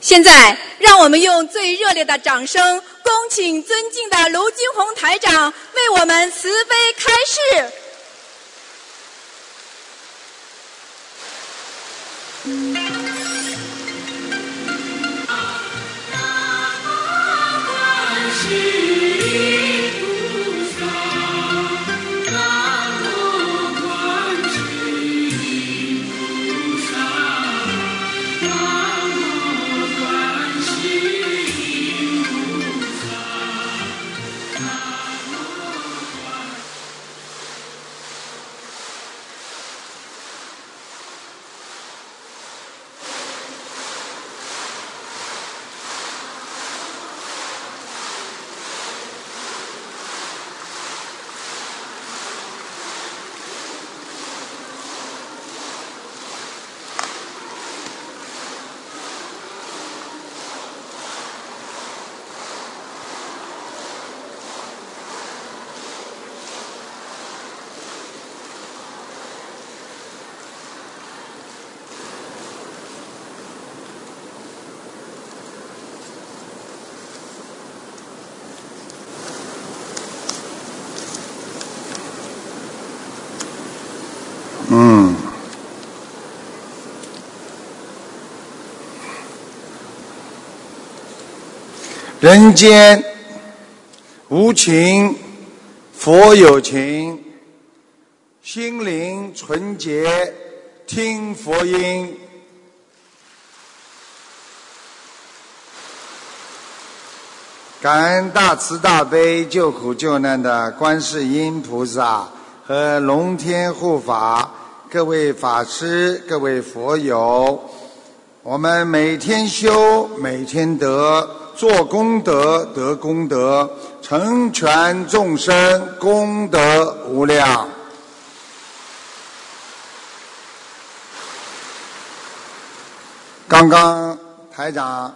现在，让我们用最热烈的掌声，恭请尊敬的卢金红台长为我们慈悲开示。人间无情，佛有情，心灵纯洁，听佛音。感恩大慈大悲救苦救难的观世音菩萨和龙天护法，各位法师、各位佛友，我们每天修，每天得，做功德得功德，成全众生，功德无量。刚刚台长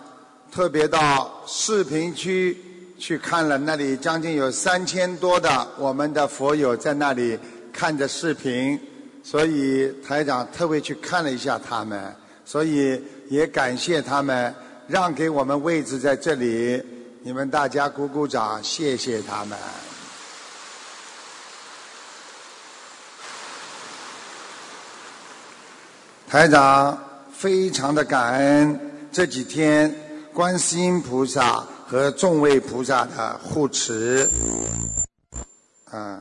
特别到视频区去看了，那里将近有三千多的我们的佛友在那里看着视频，所以台长特别去看了一下他们，所以也感谢他们让给我们位置在这里，你们大家鼓鼓掌，谢谢他们。台长非常的感恩这几天观世音菩萨和众位菩萨的护持，啊，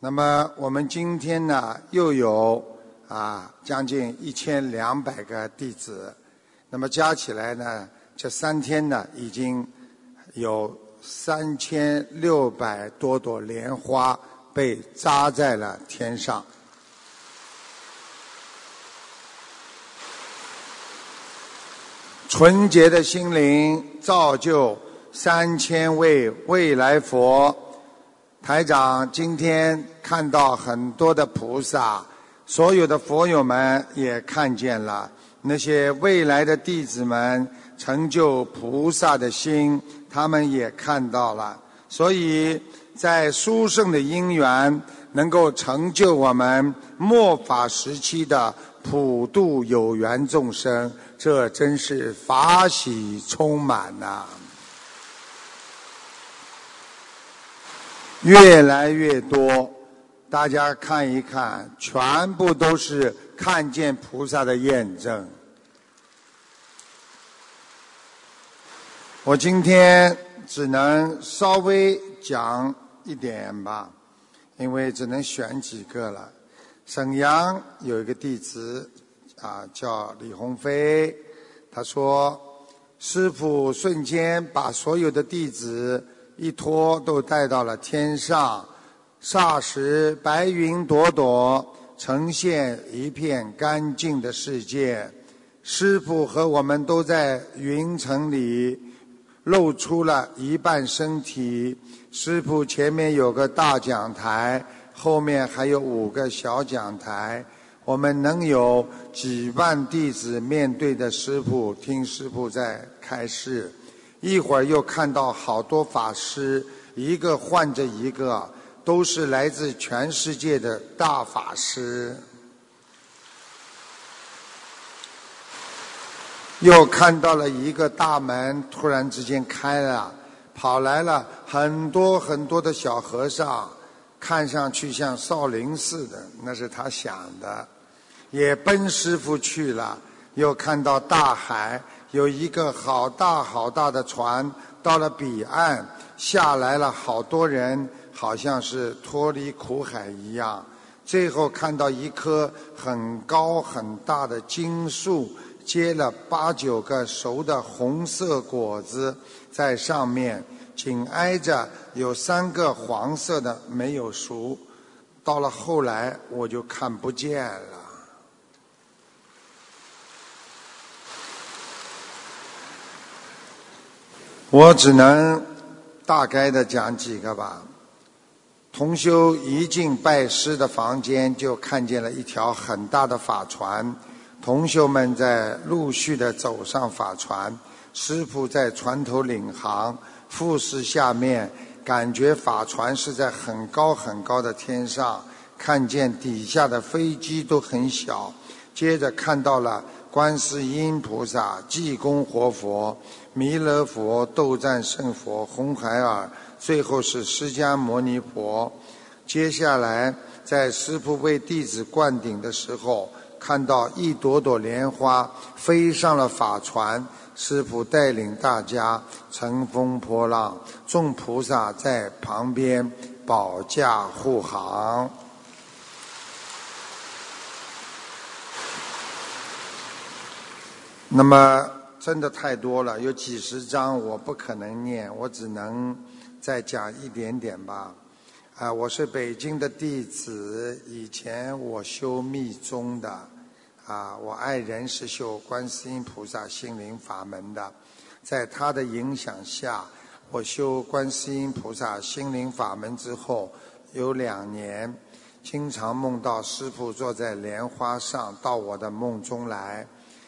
那么我们今天呢又有啊将近一千两百个弟子，那么加起来呢这三天呢已经有三千六百多朵莲花被扎在了天上。纯洁的心灵造就三千位未来佛。台长今天看到很多的菩萨，所有的佛友们也看见了那些未来的弟子们成就菩萨的心，他们也看到了。所以在殊胜的因缘，能够成就我们末法时期的普度有缘众生。这真是法喜充满呐、越来越多，大家看一看，全部都是看见菩萨的验证。我今天只能稍微讲一点吧，因为只能选几个了。沈阳有一个弟子啊，叫李鸿飞，他说，师傅瞬间把所有的弟子一拖都带到了天上，霎时白云朵朵，呈现一片干净的世界。师傅和我们都在云层里，露出了一半身体。师傅前面有个大讲台，后面还有五个小讲台。我们能有几万弟子面对着师傅，听师傅在开示。一会儿又看到好多法师，一个换着一个，都是来自全世界的大法师。又看到了一个大门突然之间开了，跑来了很多很多的小和尚，看上去像少林似的，那是他想的，也奔师傅去了。又看到大海有一个好大好大的船，到了彼岸下来了好多人，好像是脱离苦海一样。最后看到一棵很高很大的金树，结了八九个熟的红色果子在上面，紧挨着有三个黄色的没有熟。到了后来我就看不见了。我只能大概的讲几个吧。同修一进拜师的房间，就看见了一条很大的法船。同修们在陆续的走上法船，师傅在船头领航，副视下面，感觉法船是在很高很高的天上，看见底下的飞机都很小。接着看到了观世音菩萨、济公活佛、弥勒佛、斗战胜佛、红孩儿。最后是释迦牟尼佛。接下来，在师傅为弟子灌顶的时候，看到一朵朵莲花飞上了法船。师父带领大家乘风破浪，众菩萨在旁边保驾护航。那么，真的太多了，有几十章，我不可能念，我只能。再讲一点点吧，啊，我是北京的弟子，以前我修密宗的，啊，我爱人是修观世音菩萨心灵法门的，在他的影响下，我修观世音菩萨心灵法门之后，有两年，经常梦到师父坐在莲花上到我的梦中来。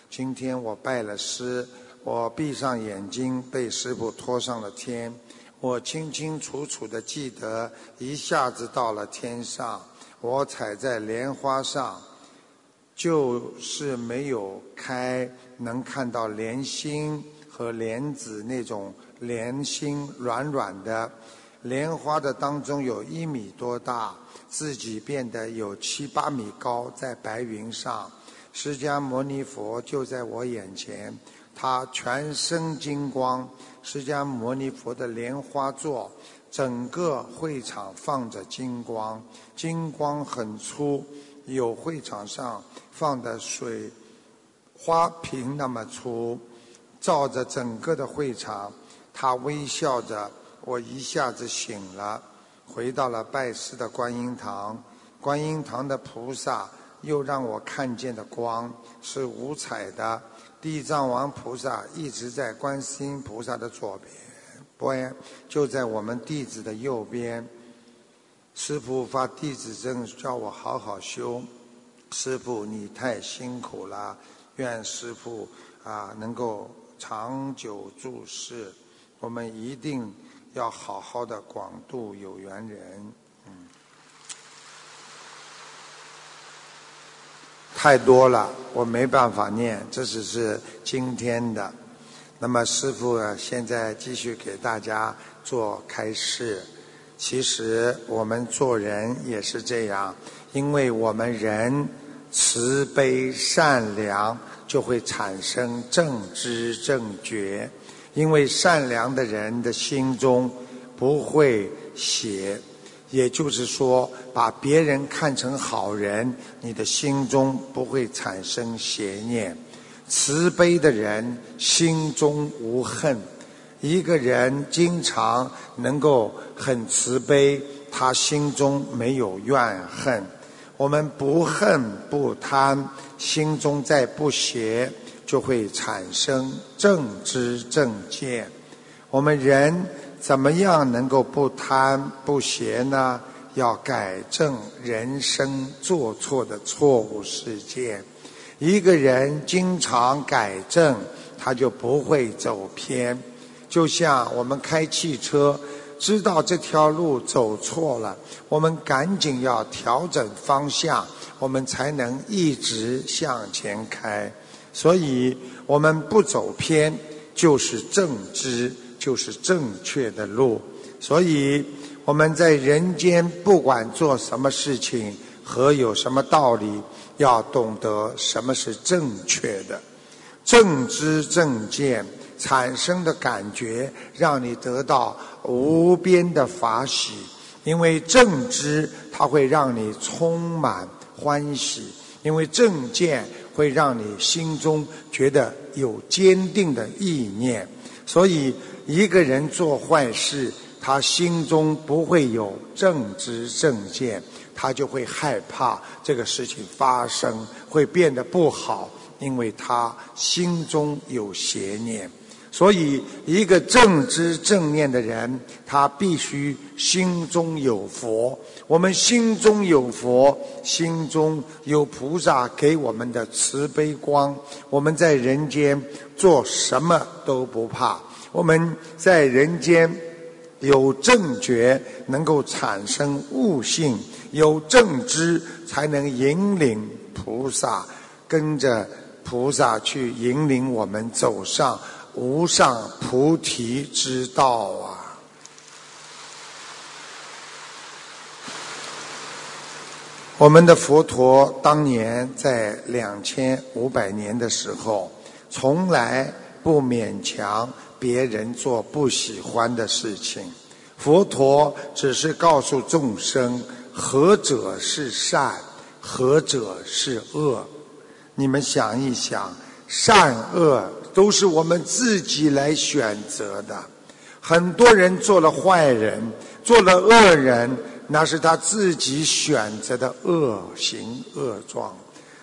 今天我拜了师，我闭上眼睛，被师父拖上了天。我清清楚楚的记得，一下子到了天上，我踩在莲花上，就是没有开，能看到莲心和莲子那种莲心软软的，莲花的当中有一米多大，自己变得有七八米高，在白云上，释迦牟尼佛就在我眼前，他全身金光。释迦牟尼佛的莲花座，整个会场放着金光，金光很粗，有会场上放的水花瓶那么粗，照着整个的会场。他微笑着，我一下子醒了，回到了拜师的观音堂。观音堂的菩萨又让我看见的光是五彩的。地藏王菩萨一直在观世音菩萨的左边，不，就在我们弟子的右边。师父发弟子证，叫我好好修。师父，你太辛苦了，愿师父啊能够长久住世。我们一定要好好的广度有缘人。太多了，我没办法念，这只是今天的。那么师父现在继续给大家做开示。其实我们做人也是这样，因为我们人慈悲善良，就会产生正知正觉。因为善良的人的心中不会邪。也就是说，把别人看成好人，你的心中不会产生邪念；慈悲的人心中无恨。一个人经常能够很慈悲，他心中没有怨恨。我们不恨不贪，心中再不邪，就会产生正知正见。我们人。怎么样能够不贪不邪呢？要改正人生做错的错误事件。一个人经常改正，他就不会走偏。就像我们开汽车，知道这条路走错了，我们赶紧要调整方向，我们才能一直向前开。所以我们不走偏，就是正知，就是正确的路。所以我们在人间不管做什么事情和有什么道理，要懂得什么是正确的，正知正见产生的感觉，让你得到无边的法喜。因为正知它会让你充满欢喜，因为正见会让你心中觉得有坚定的意念。所以一个人做坏事，他心中不会有正知正见，他就会害怕这个事情发生，会变得不好，因为他心中有邪念。所以，一个正知正念的人，他必须心中有佛。我们心中有佛，心中有菩萨给我们的慈悲光，我们在人间做什么都不怕。我们在人间有正觉，能够产生悟性；有正知，才能引领菩萨，跟着菩萨去引领我们走上。无上菩提之道啊！我们的佛陀当年在两千五百年的时候，从来不勉强别人做不喜欢的事情。佛陀只是告诉众生：何者是善，何者是恶。你们想一想，善恶。都是我们自己来选择的。很多人做了坏人，做了恶人，那是他自己选择的恶行恶状。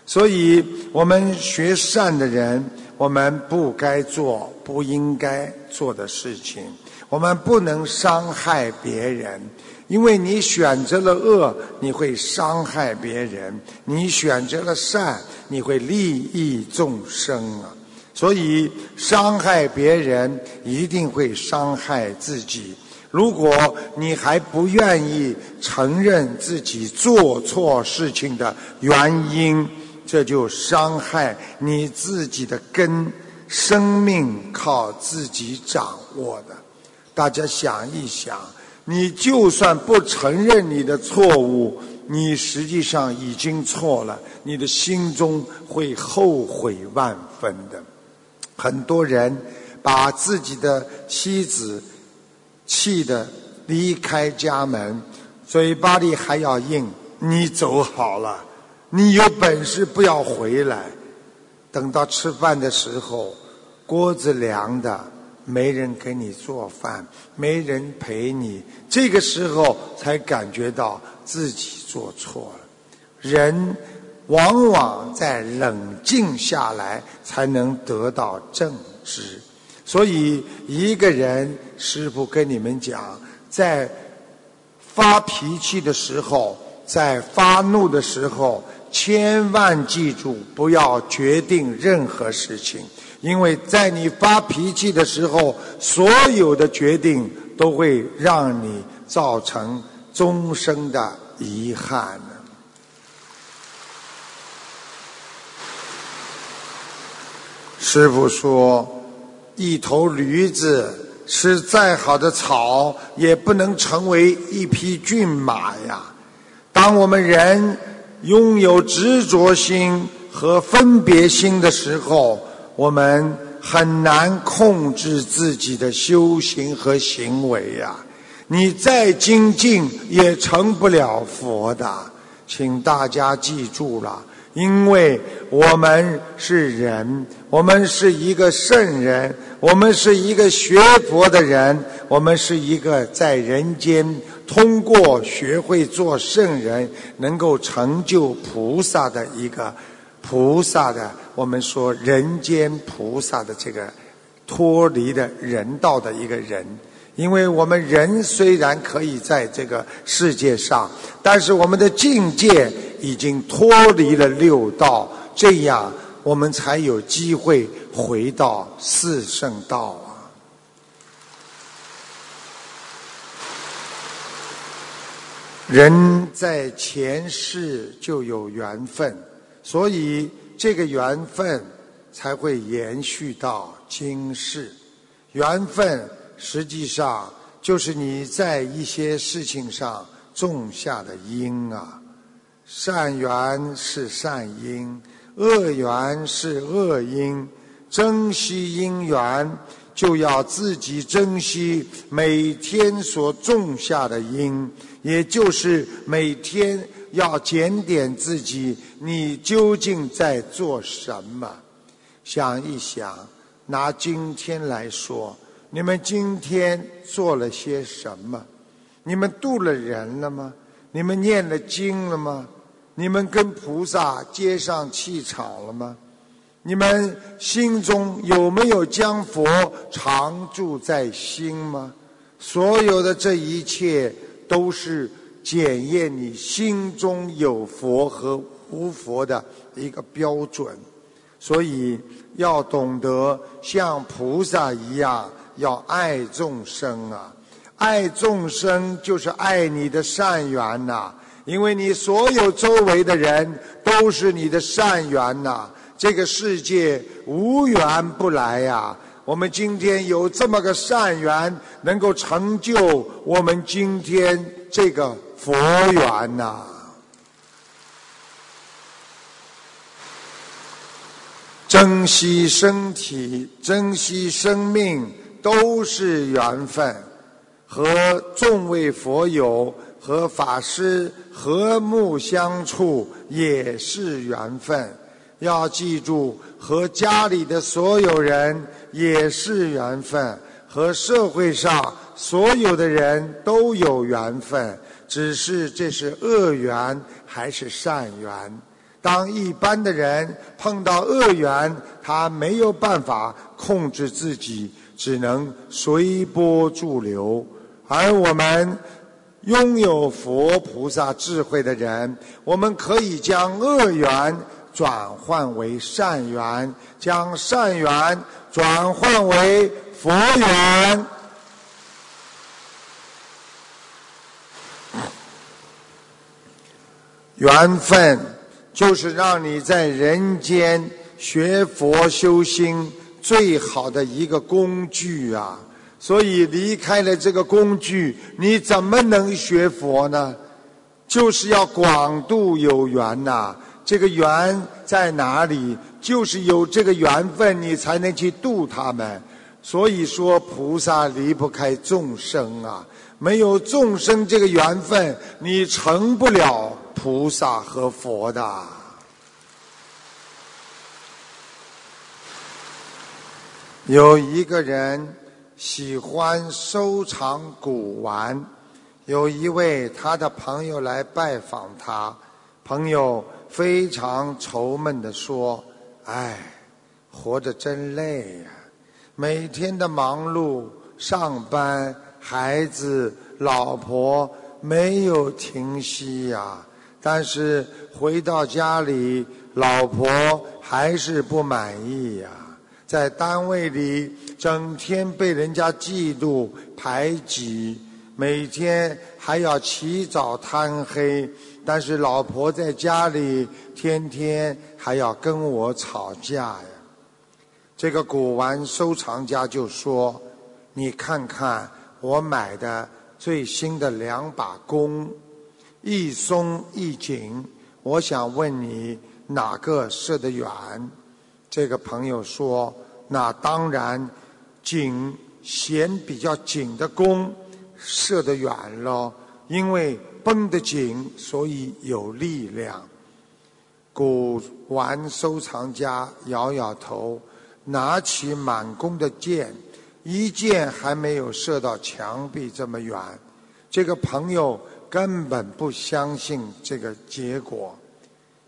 所以，我们学善的人，我们不该做不应该做的事情。我们不能伤害别人，因为你选择了恶，你会伤害别人；你选择了善，你会利益众生啊。所以，伤害别人一定会伤害自己。如果你还不愿意承认自己做错事情的原因，这就伤害你自己的根。生命靠自己掌握的。大家想一想，你就算不承认你的错误，你实际上已经错了，你的心中会后悔万分的。很多人把自己的妻子气得离开家门，嘴巴里还要硬：“你走好了，你有本事不要回来。”等到吃饭的时候，锅子凉的，没人给你做饭，没人陪你，这个时候才感觉到自己做错了。人。往往在冷静下来，才能得到正知。所以，一个人，师父跟你们讲，在发脾气的时候，在发怒的时候，千万记住，不要决定任何事情，因为在你发脾气的时候，所有的决定都会让你造成终生的遗憾。师傅说：“一头驴子吃再好的草，也不能成为一匹骏马呀。当我们人拥有执着心和分别心的时候，我们很难控制自己的修行和行为呀。你再精进，也成不了佛的。请大家记住了。”因为我们是人，我们是一个圣人，我们是一个学佛的人，我们是一个在人间通过学会做圣人，能够成就菩萨的一个菩萨的，我们说人间菩萨的这个脱离的人道的一个人。因为我们人虽然可以在这个世界上，但是我们的境界已经脱离了六道，这样我们才有机会回到四圣道人在前世就有缘分，所以这个缘分才会延续到今世。缘分实际上就是你在一些事情上种下的因啊。善缘是善因，恶缘是恶因。珍惜因缘，就要自己珍惜每天所种下的因，也就是每天要检点自己，你究竟在做什么？想一想，拿今天来说，你们今天做了些什么？你们渡了人了吗？你们念了经了吗？你们跟菩萨接上气场了吗？你们心中有没有将佛常住在心吗？所有的这一切都是检验你心中有佛和无佛的一个标准。所以要懂得像菩萨一样，要爱众生啊！爱众生就是爱你的善缘呐。因为你所有周围的人都是你的善缘呐，这个世界无缘不来呀。我们今天有这么个善缘，能够成就我们今天这个佛缘呐。珍惜身体，珍惜生命，都是缘分。和众位佛友。和法师和睦相处也是缘分，要记住，和家里的所有人也是缘分，和社会上所有的人都有缘分，只是这是恶缘还是善缘。当一般的人碰到恶缘，他没有办法控制自己，只能随波逐流，而我们。拥有佛菩萨智慧的人，我们可以将恶缘转换为善缘，将善缘转换为佛缘。缘分就是让你在人间学佛修心最好的一个工具啊！所以离开了这个工具，你怎么能学佛呢？就是要广度有缘呐。这个缘在哪里？就是有这个缘分，你才能去度他们。所以说，菩萨离不开众生啊。没有众生这个缘分，你成不了菩萨和佛的。有一个人。喜欢收藏古玩，有一位他的朋友来拜访他，朋友非常愁闷地说：“唉，活着真累呀，每天的忙碌，上班、孩子、老婆没有停息呀。但是回到家里，老婆还是不满意呀。”在单位里，整天被人家嫉妒排挤，每天还要起早贪黑。但是老婆在家里，天天还要跟我吵架呀。这个古玩收藏家就说：“你看看我买的最新的两把弓，一松一紧，我想问你哪个射得远？”这个朋友说：“那当然，紧弦比较紧的弓射得远喽，因为绷得紧，所以有力量。”古玩收藏家摇摇头，拿起满弓的箭，一箭还没有射到墙壁这么远。这个朋友根本不相信这个结果。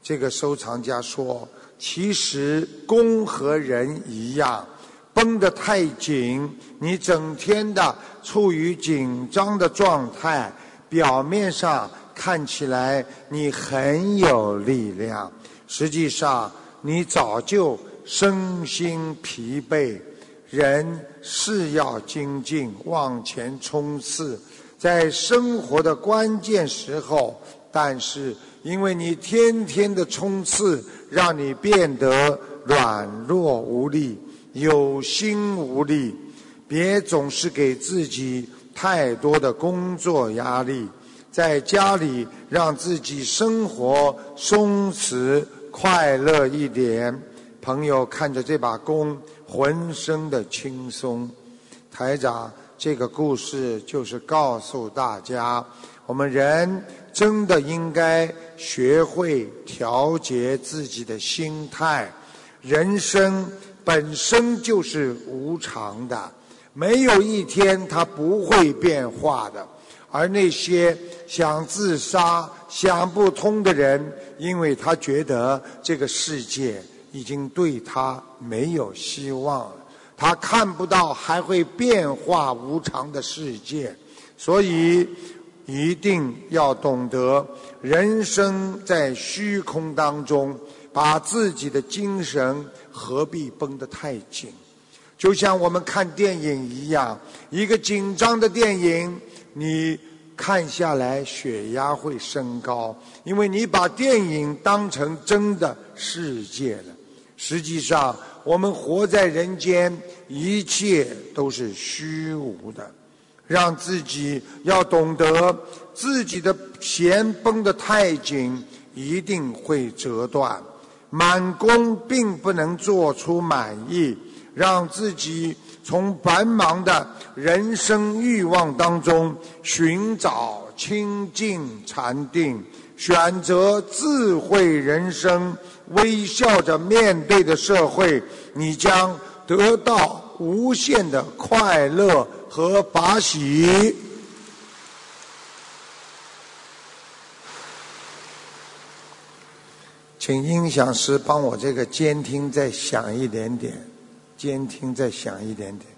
这个收藏家说。其实弓和人一样，绷得太紧，你整天的处于紧张的状态，表面上看起来你很有力量，实际上你早就身心疲惫。人是要精进，往前冲刺，在生活的关键时候，但是因为你天天的冲刺，让你变得软弱无力、有心无力。别总是给自己太多的工作压力，在家里让自己生活松弛快乐一点。朋友看着这把弓，浑身的轻松。台长，这个故事就是告诉大家，我们人真的应该学会调节自己的心态。人生本身就是无常的，没有一天它不会变化的。而那些想自杀、想不通的人，因为他觉得这个世界已经对他没有希望了。他看不到还会变化无常的世界，所以一定要懂得人生在虚空当中，把自己的精神何必绷得太紧？就像我们看电影一样，一个紧张的电影，你看下来血压会升高，因为你把电影当成真的世界了。实际上。我们活在人间，一切都是虚无的。让自己要懂得，自己的弦绷得太紧，一定会折断。满弓并不能做出满意，让自己从繁忙的人生欲望当中寻找清净禅定，选择智慧人生。微笑着面对的社会，你将得到无限的快乐和法喜。请音响师帮我这个监听再响一点点，监听再响一点点。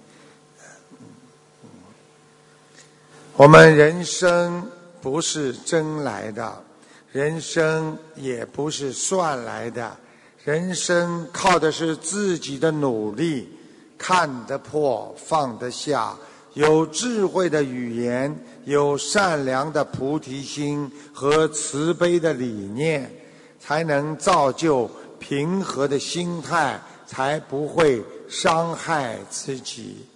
我们人生不是争来的。人生也不是算来的，人生靠的是自己的努力，看得破，放得下，有智慧的语言，有善良的菩提心和慈悲的理念，才能造就平和的心态，才不会伤害自己。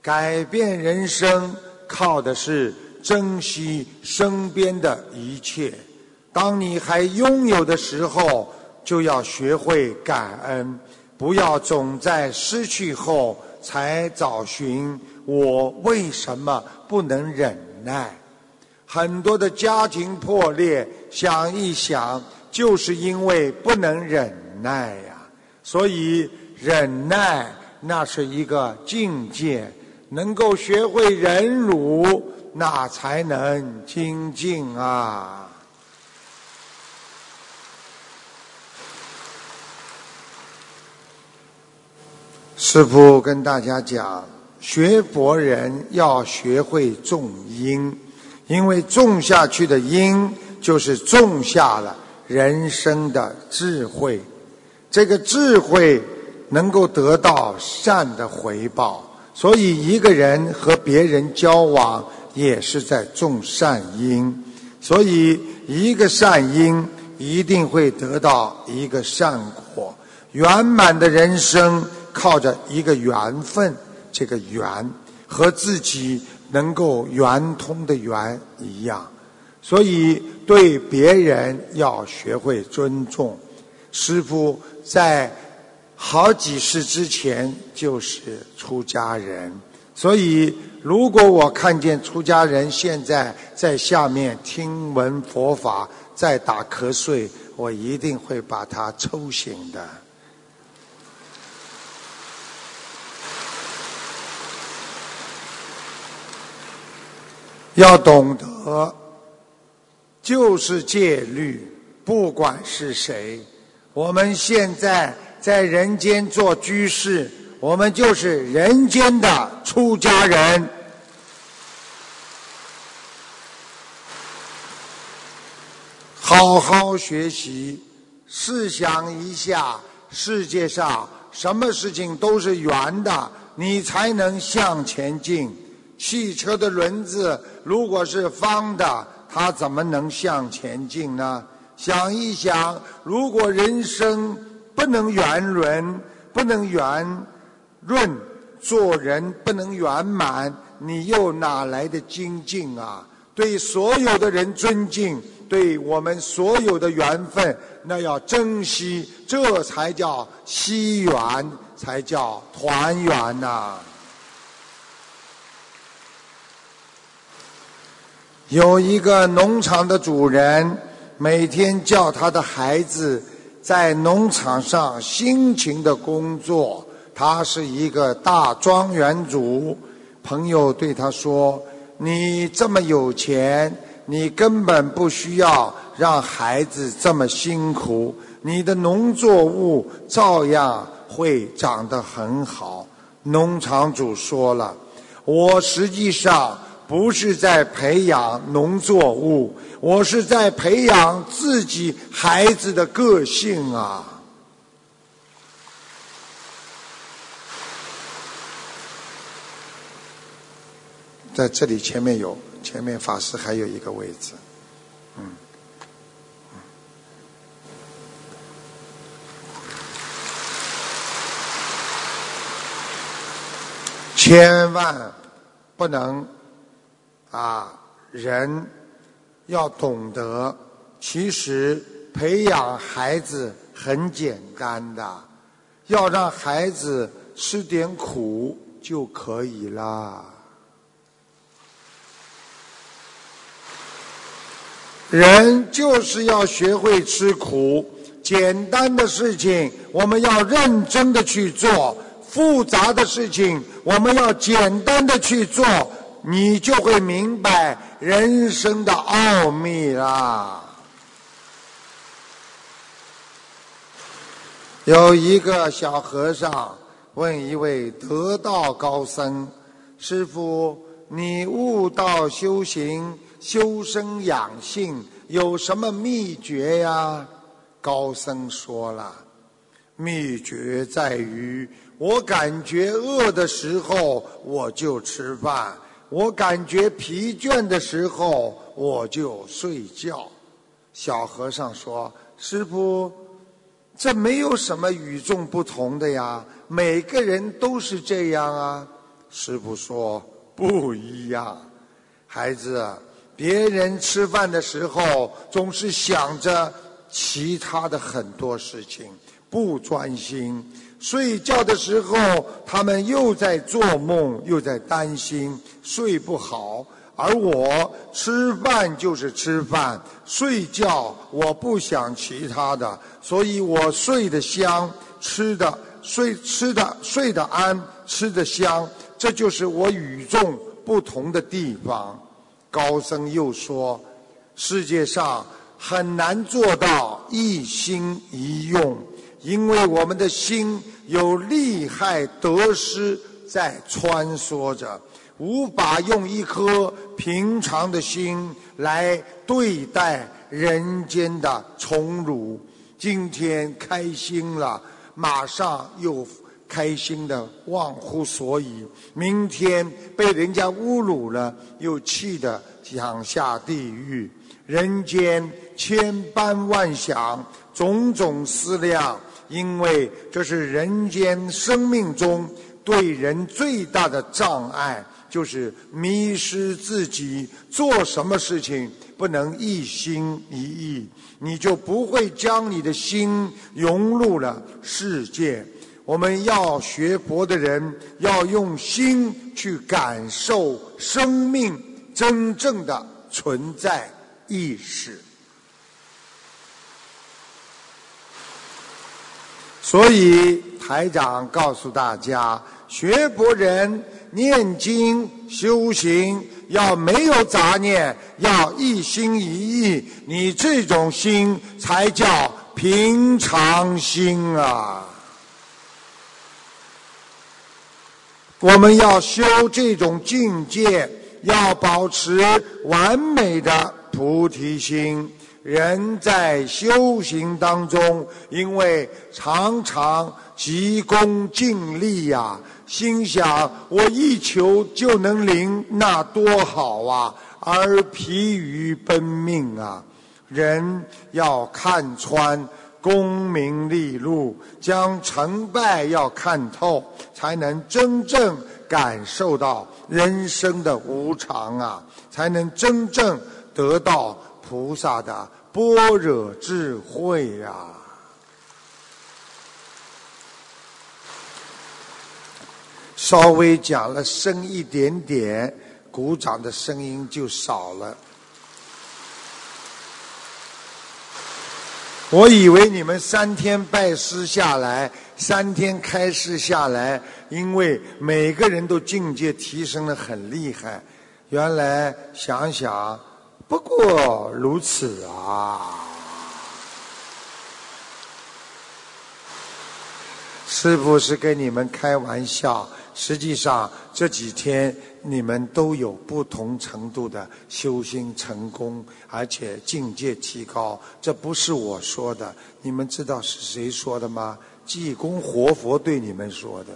改变人生靠的是珍惜身边的一切。当你还拥有的时候，就要学会感恩，不要总在失去后才找寻我为什么不能忍耐。很多的家庭破裂，想一想，就是因为不能忍耐呀。所以忍耐那是一个境界，能够学会忍辱，那才能精进啊。师父跟大家讲，学佛人要学会种因，因为种下去的因就是种下了人生的智慧。这个智慧能够得到善的回报，所以一个人和别人交往也是在种善因。所以一个善因一定会得到一个善果，圆满的人生。靠着一个缘分，这个缘和自己能够圆通的缘一样，所以对别人要学会尊重。师父在好几世之前就是出家人，所以如果我看见出家人现在在下面听闻佛法，在打瞌睡，我一定会把他抽醒的。要懂得，就是戒律，不管是谁，我们现在在人间做居士，我们就是人间的出家人。好好学习，试想一下，世界上什么事情都是圆的，你才能向前进。汽车的轮子如果是方的，它怎么能向前进呢？想一想，如果人生不能圆润，不能圆润，做人不能圆满，你又哪来的精进啊？对所有的人尊敬，对我们所有的缘分，那要珍惜，这才叫惜缘，才叫团圆呐。有一个农场的主人，每天叫他的孩子在农场上辛勤的工作。他是一个大庄园主。朋友对他说：“你这么有钱，你根本不需要让孩子这么辛苦，你的农作物照样会长得很好。”农场主说了：“我实际上。”不是在培养农作物，我是在培养自己孩子的个性啊！在这里前面有，前面法师还有一个位置，嗯，千万不能。啊，人要懂得，其实培养孩子很简单的，要让孩子吃点苦就可以啦。人就是要学会吃苦，简单的事情我们要认真的去做，复杂的事情我们要简单的去做。你就会明白人生的奥秘啦。有一个小和尚问一位得道高僧：“师傅，你悟道修行、修身养性有什么秘诀呀？”高僧说了：“秘诀在于，我感觉饿的时候，我就吃饭。”我感觉疲倦的时候，我就睡觉。小和尚说：“师傅，这没有什么与众不同的呀，每个人都是这样啊。”师傅说：“不一样，孩子，别人吃饭的时候总是想着其他的很多事情，不专心。”睡觉的时候，他们又在做梦，又在担心睡不好。而我吃饭就是吃饭，睡觉我不想其他的，所以我睡得香，吃的睡吃的睡得安，吃得香，这就是我与众不同的地方。高僧又说，世界上很难做到一心一用。因为我们的心有利害得失在穿梭着，无法用一颗平常的心来对待人间的宠辱。今天开心了，马上又开心的忘乎所以；明天被人家侮辱了，又气得想下地狱。人间千般万想，种种思量。因为这是人间生命中对人最大的障碍，就是迷失自己。做什么事情不能一心一意，你就不会将你的心融入了世界。我们要学佛的人，要用心去感受生命真正的存在意识。所以台长告诉大家，学佛人念经修行要没有杂念，要一心一意，你这种心才叫平常心啊！我们要修这种境界，要保持完美的菩提心。人在修行当中，因为常常急功近利呀，心想我一求就能灵，那多好啊！而疲于奔命啊！人要看穿功名利禄，将成败要看透，才能真正感受到人生的无常啊，才能真正得到菩萨的般若智慧呀。稍微讲了深一点点，鼓掌的声音就少了。我以为你们三天拜师下来，三天开示下来，因为每个人都境界提升的很厉害。原来想想，不过如此啊！师傅是跟你们开玩笑，实际上这几天。你们都有不同程度的修心成功，而且境界提高。这不是我说的，你们知道是谁说的吗？济公活佛对你们说的。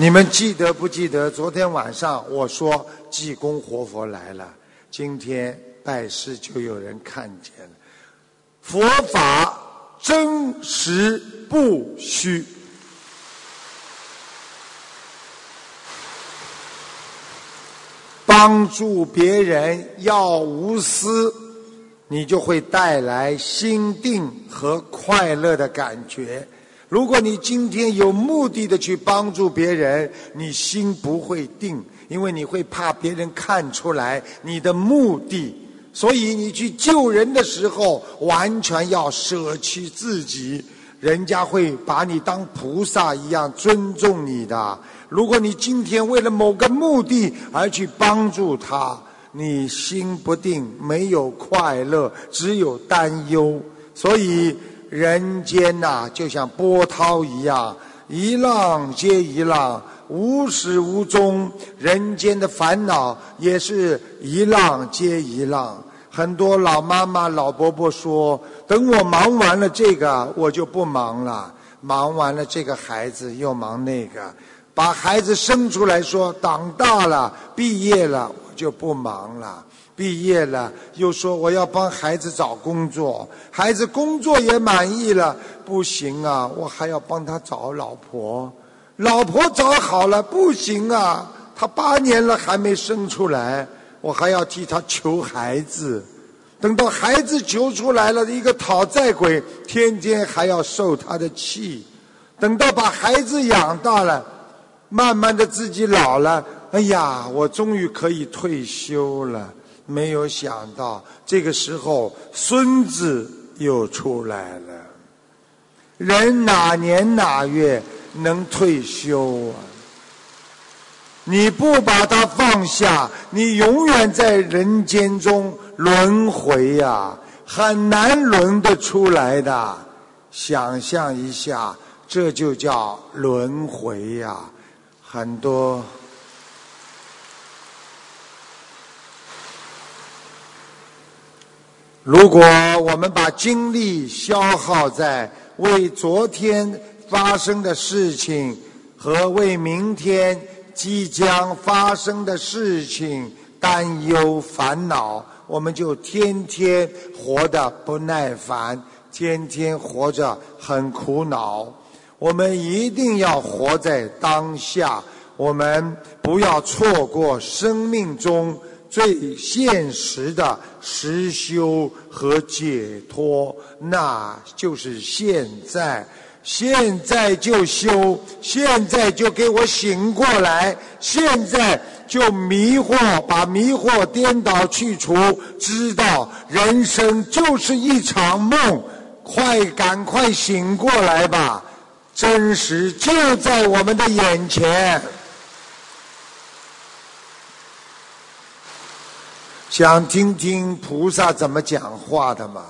你们记得不记得昨天晚上我说济公活佛来了？今天拜师就有人看见了。佛法真实不虚。帮助别人要无私，你就会带来心定和快乐的感觉。如果你今天有目的的去帮助别人，你心不会定，因为你会怕别人看出来你的目的。所以你去救人的时候，完全要舍弃自己，人家会把你当菩萨一样尊重你的。如果你今天为了某个目的而去帮助他，你心不定，没有快乐，只有担忧。所以人间呐，就像波涛一样，一浪接一浪，无始无终。人间的烦恼也是一浪接一浪。很多老妈妈、老伯伯说：“等我忙完了这个，我就不忙了；忙完了这个孩子，又忙那个。”把孩子生出来说长大了毕业了我就不忙了，毕业了又说我要帮孩子找工作，孩子工作也满意了不行啊，我还要帮他找老婆，老婆找好了不行啊，他八年了还没生出来，我还要替他求孩子，等到孩子求出来了一个讨债鬼，天天还要受他的气，等到把孩子养大了。慢慢的自己老了，哎呀，我终于可以退休了。没有想到这个时候孙子又出来了。人哪年哪月能退休啊？你不把它放下，你永远在人间中轮回呀，很难轮得出来的。想象一下，这就叫轮回呀。很多，如果我们把精力消耗在为昨天发生的事情和为明天即将发生的事情担忧烦恼，我们就天天活得不耐烦，天天活着很苦恼。我们一定要活在当下，我们不要错过生命中最现实的实修和解脱，那就是现在。现在就修，现在就给我醒过来，现在就迷惑，把迷惑颠倒去除，知道人生就是一场梦，快赶快醒过来吧！真实就在我们的眼前，想听听菩萨怎么讲话的吗？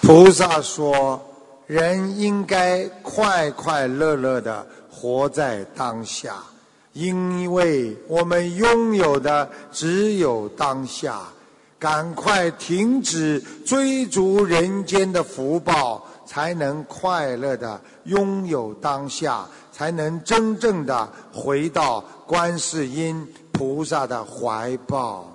菩萨说：“人应该快快乐乐的活在当下，因为我们拥有的只有当下。”赶快停止追逐人间的福报，才能快乐的拥有当下，才能真正的回到观世音菩萨的怀抱。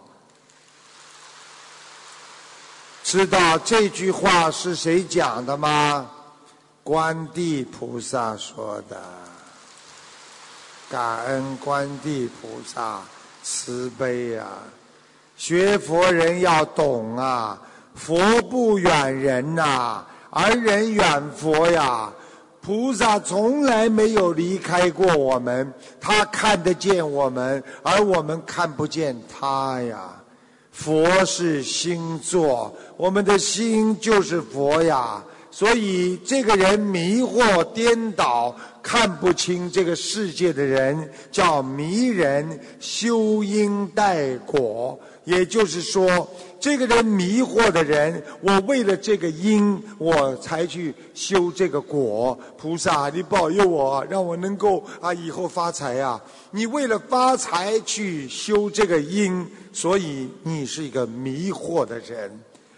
知道这句话是谁讲的吗？观地菩萨说的。感恩观地菩萨慈悲呀！学佛人要懂啊，佛不远人呐，而人远佛呀。菩萨从来没有离开过我们，他看得见我们，而我们看不见他呀。佛是心作，我们的心就是佛呀。所以，这个人迷惑颠倒。看不清这个世界的人叫迷人，修因待果。也就是说，这个人迷惑的人，我为了这个因，我才去修这个果。菩萨，你保佑我，让我能够啊以后发财呀！你为了发财去修这个因，所以你是一个迷惑的人。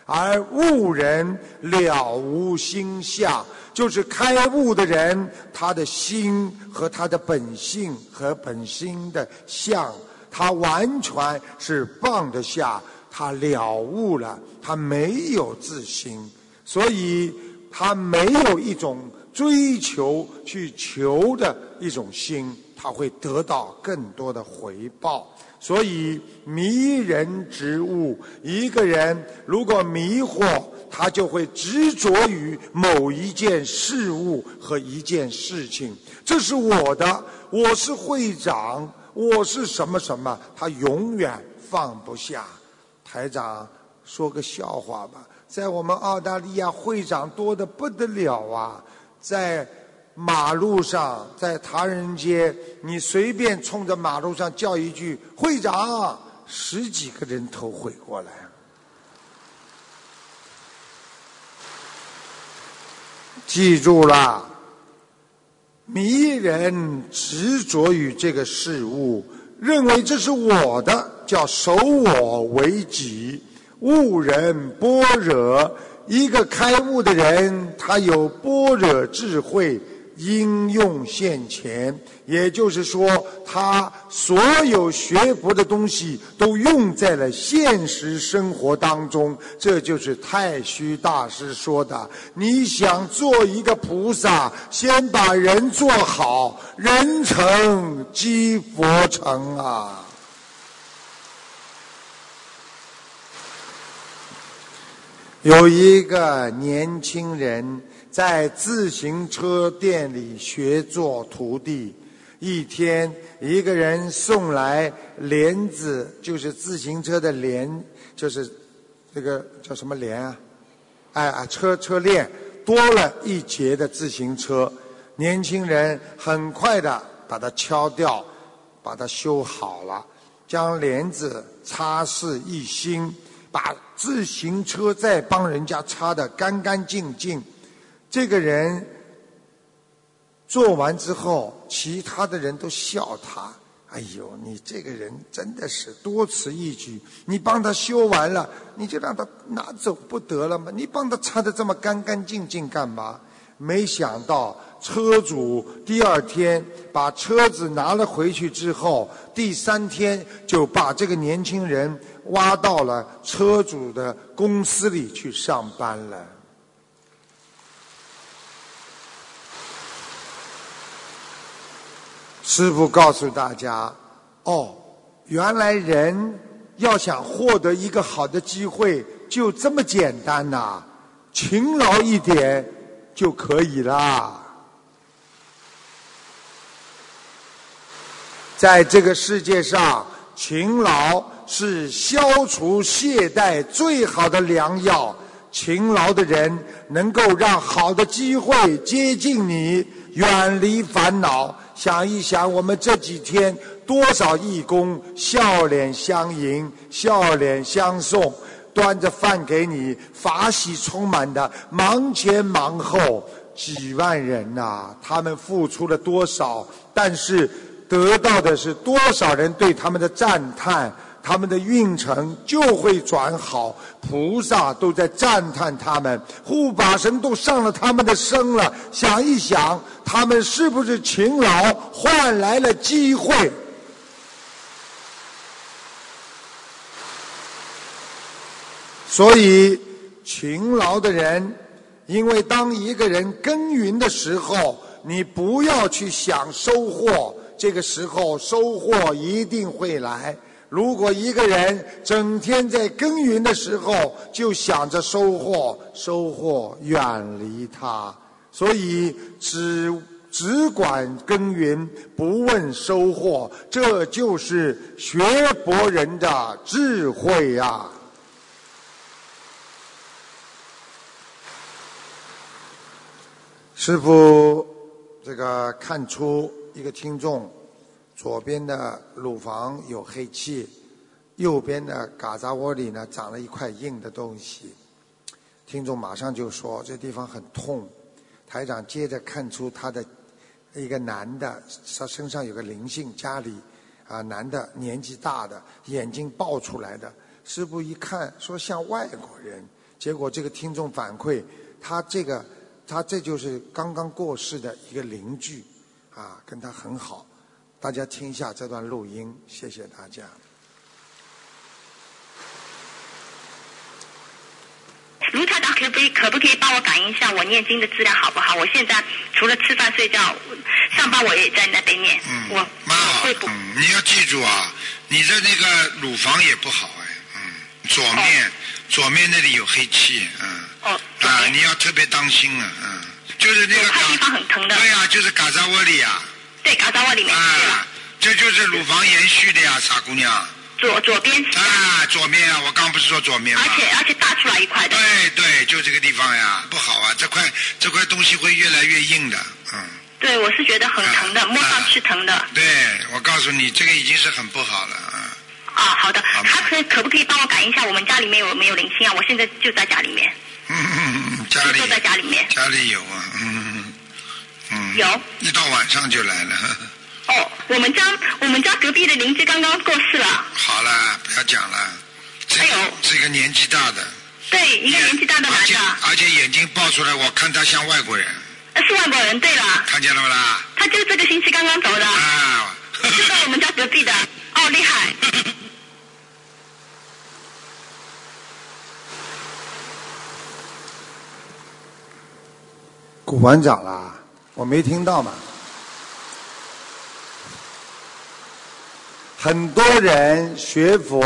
而悟人了无心相，就是开悟的人，他的心和他的本性和本心的相，他完全是放得下，他了悟了，他没有自心，所以他没有一种追求去求的一种心，他会得到更多的回报。所以迷人之物，一个人如果迷惑，他就会执着于某一件事物和一件事情。这是我的，我是会长，我是什么什么，他永远放不下。台长说个笑话吧，在我们澳大利亚，会长多的不得了啊，在。马路上，在唐人街，你随便冲着马路上叫一句“会长”，十几个人头回过来。记住了，迷人执着于这个事物，认为这是我的，叫守我为己。悟人般若，一个开悟的人，他有般若智慧。应用现前，也就是说，他所有学佛的东西都用在了现实生活当中。这就是太虚大师说的：“你想做一个菩萨，先把人做好，人成即佛成啊。”有一个年轻人。在自行车店里学做徒弟，一天一个人送来帘子，就是自行车的帘，就是这个叫什么帘啊？哎啊，车车链多了一节的自行车，年轻人很快的把它敲掉，把它修好了，将帘子擦拭一新，把自行车再帮人家擦得干干净净。这个人做完之后，其他的人都笑他：“哎呦，你这个人真的是多此一举！你帮他修完了，你就让他拿走不得了吗？你帮他擦的这么干干净净干嘛？”没想到车主第二天把车子拿了回去之后，第三天就把这个年轻人挖到了车主的公司里去上班了。师傅告诉大家：“哦，原来人要想获得一个好的机会，就这么简单呐！勤劳一点就可以啦。在这个世界上，勤劳是消除懈怠最好的良药。勤劳的人能够让好的机会接近你，远离烦恼。”想一想，我们这几天多少义工笑脸相迎、笑脸相送，端着饭给你，法喜充满的忙前忙后，几万人呐！他们付出了多少？但是得到的是多少人对他们的赞叹？他们的运程就会转好。菩萨都在赞叹他们，护法神都上了他们的身了。想一想，他们是不是勤劳换来了机会？所以，勤劳的人，因为当一个人耕耘的时候，你不要去想收获，这个时候收获一定会来。如果一个人整天在耕耘的时候就想着收获，收获远离他，所以只只管耕耘，不问收获，这就是学博人的智慧呀。师傅，这个看出一个听众左边的乳房有黑气，右边的嘎扎窝里呢长了一块硬的东西。听众马上就说这地方很痛。台长接着看出他的一个男的，他身上有个灵性，家里啊男的年纪大的，眼睛爆出来的。师傅一看说像外国人，结果这个听众反馈他这个。他这就是刚刚过世的一个邻居，啊，跟他很好。大家听一下这段录音，谢谢大家。卢太长，可不可以可不可以帮我感应一下我念经的质量好不好？我现在除了吃饭睡觉，上班我也在那边念。嗯，我蛮好。嗯，你要记住啊，你的那个乳房也不好哎，嗯，左面左面那里有黑气，嗯。哦，啊，你要特别当心啊，嗯，就是那个他地方很疼的。对呀，就是嘎扎窝里呀。对，搞到我里面。啊，这就是乳房延续的呀，傻姑娘。左左边。啊，左面啊，我刚不是说左面吗？而且而且大出来一块的。对对，就这个地方呀，不好啊，这块这块东西会越来越硬的，嗯。对，我是觉得很疼的，摸上去疼的。对，我告诉你，这个已经是很不好了，嗯。啊，好的，他可可不可以帮我感应一下我们家里面有没有灵性啊？我现在就在家里面。嗯，家里就在家里面，家里有啊，嗯嗯，有，一到晚上就来了。哦，我们家我们家隔壁的邻居刚刚过世了。好了，不要讲了。还有，是一个年纪大的。对，一个年纪大的男的。而且而且眼睛爆出来，我看他像外国人。是外国人，对了。看见了不啦？他就这个星期刚刚走的。啊。就在我们家隔壁的，哦，厉害。古馆长啦，我没听到嘛。很多人学佛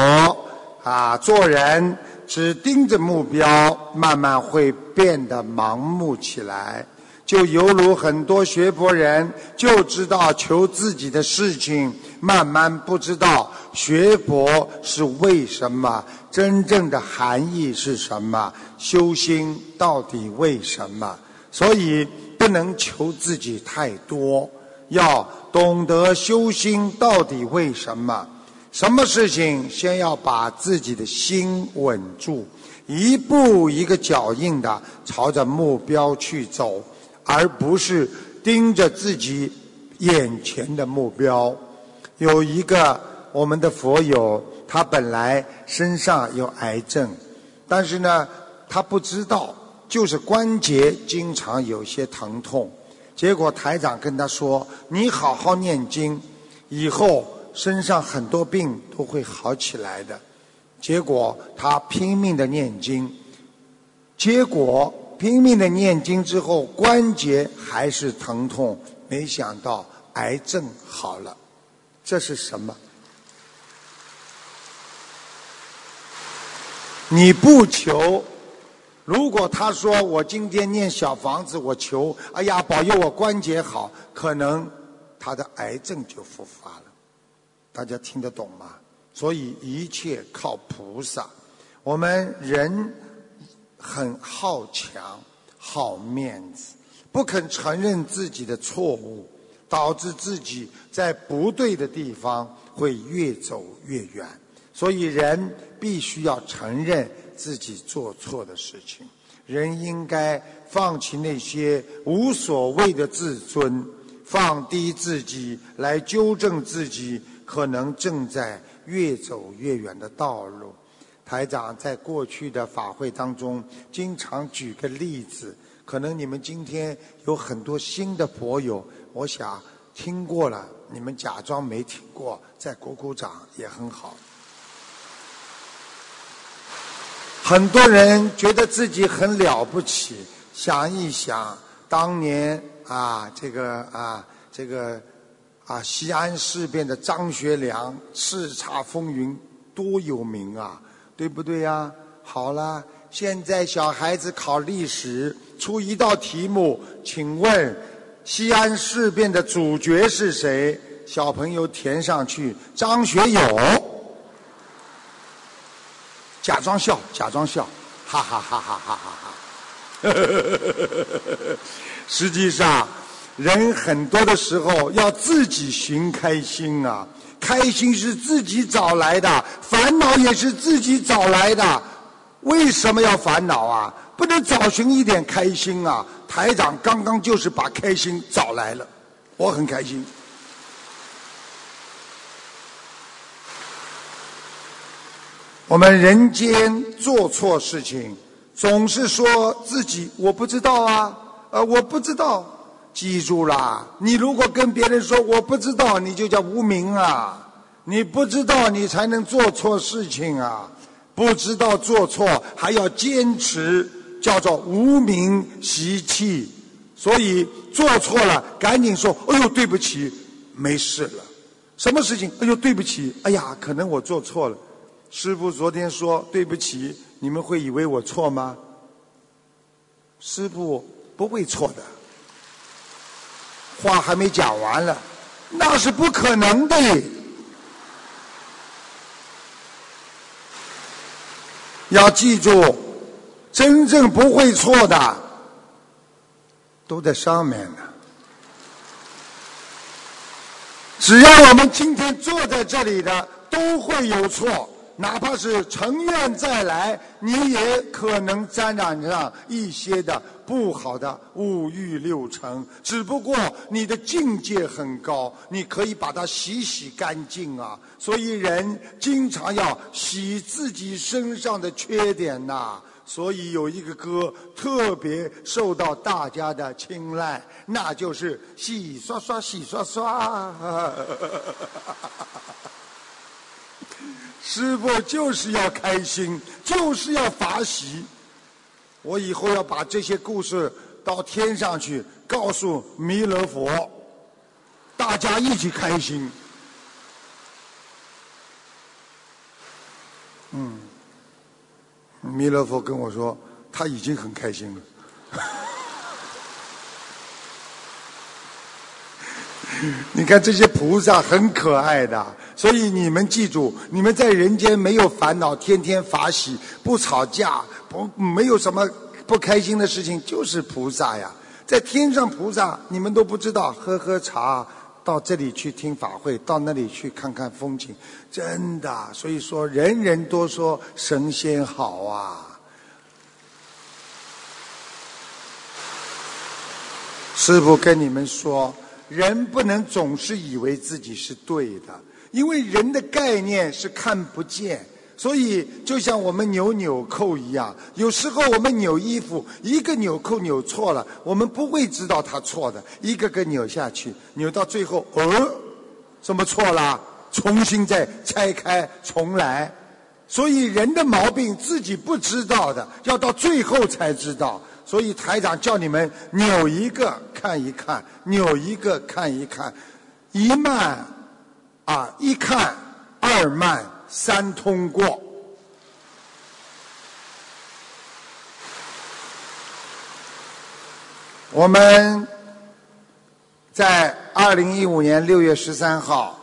啊，做人只盯着目标，慢慢会变得盲目起来。就犹如很多学佛人就知道求自己的事情，慢慢不知道学佛是为什么，真正的含义是什么，修心到底为什么。所以不能求自己太多，要懂得修心到底为什么？什么事情先要把自己的心稳住，一步一个脚印的朝着目标去走，而不是盯着自己眼前的目标。有一个我们的佛友，他本来身上有癌症，但是呢，他不知道。就是关节经常有些疼痛，结果台长跟他说：“你好好念经，以后身上很多病都会好起来的。”结果他拼命的念经，结果拼命的念经之后，关节还是疼痛，没想到癌症好了，这是什么？你不求。如果他说我今天念小房子，我求哎呀保佑我关节好，可能他的癌症就复发了。大家听得懂吗？所以一切靠菩萨。我们人很好强、好面子，不肯承认自己的错误，导致自己在不对的地方会越走越远。所以人必须要承认。自己做错的事情，人应该放弃那些无所谓的自尊，放低自己来纠正自己可能正在越走越远的道路。台长在过去的法会当中，经常举个例子，可能你们今天有很多新的佛友，我想听过了，你们假装没听过，再鼓鼓掌也很好。很多人觉得自己很了不起，想一想当年啊，这个啊，这个啊，西安事变的张学良叱咤风云，多有名啊，对不对呀？好了，现在小孩子考历史，出一道题目，请问西安事变的主角是谁？小朋友填上去，张学友。假装笑，假装笑，哈哈哈哈哈哈哈！实际上，人很多的时候要自己寻开心啊，开心是自己找来的，烦恼也是自己找来的。为什么要烦恼啊？不能找寻一点开心啊！台长刚刚就是把开心找来了，我很开心。我们人间做错事情，总是说自己我不知道啊，呃，我不知道。记住啦，你如果跟别人说我不知道，你就叫无名啊。你不知道，你才能做错事情啊。不知道做错，还要坚持，叫做无名习气。所以做错了，赶紧说，哎呦，对不起，没事了。什么事情？哎呦，对不起，哎呀，可能我做错了。师傅昨天说对不起，你们会以为我错吗？师傅不会错的，话还没讲完了，那是不可能的。要记住，真正不会错的都在上面呢。只要我们今天坐在这里的，都会有错。哪怕是成愿再来，你也可能沾染上一些的不好的五欲六尘。只不过你的境界很高，你可以把它洗洗干净啊。所以人经常要洗自己身上的缺点呐。所以有一个歌特别受到大家的青睐，那就是洗刷刷，洗刷刷。师傅就是要开心，就是要法喜。我以后要把这些故事到天上去告诉弥勒佛，大家一起开心。嗯，弥勒佛跟我说，他已经很开心了。你看这些菩萨很可爱的。所以你们记住，你们在人间没有烦恼，天天法喜，不吵架，不没有什么不开心的事情，就是菩萨呀。在天上菩萨，你们都不知道，喝喝茶，到这里去听法会，到那里去看看风景，真的。所以说，人人都说神仙好啊。师傅跟你们说，人不能总是以为自己是对的。因为人的概念是看不见，所以就像我们扭纽扣一样，有时候我们扭衣服，一个纽扣扭错了，我们不会知道它错的，一个个扭下去，扭到最后，哦，怎么错了？重新再拆开重来。所以人的毛病自己不知道的，要到最后才知道。所以台长叫你们扭一个看一看，扭一个看一看，一慢。啊！一看，二慢三通过。我们在二零一五年六月十三号，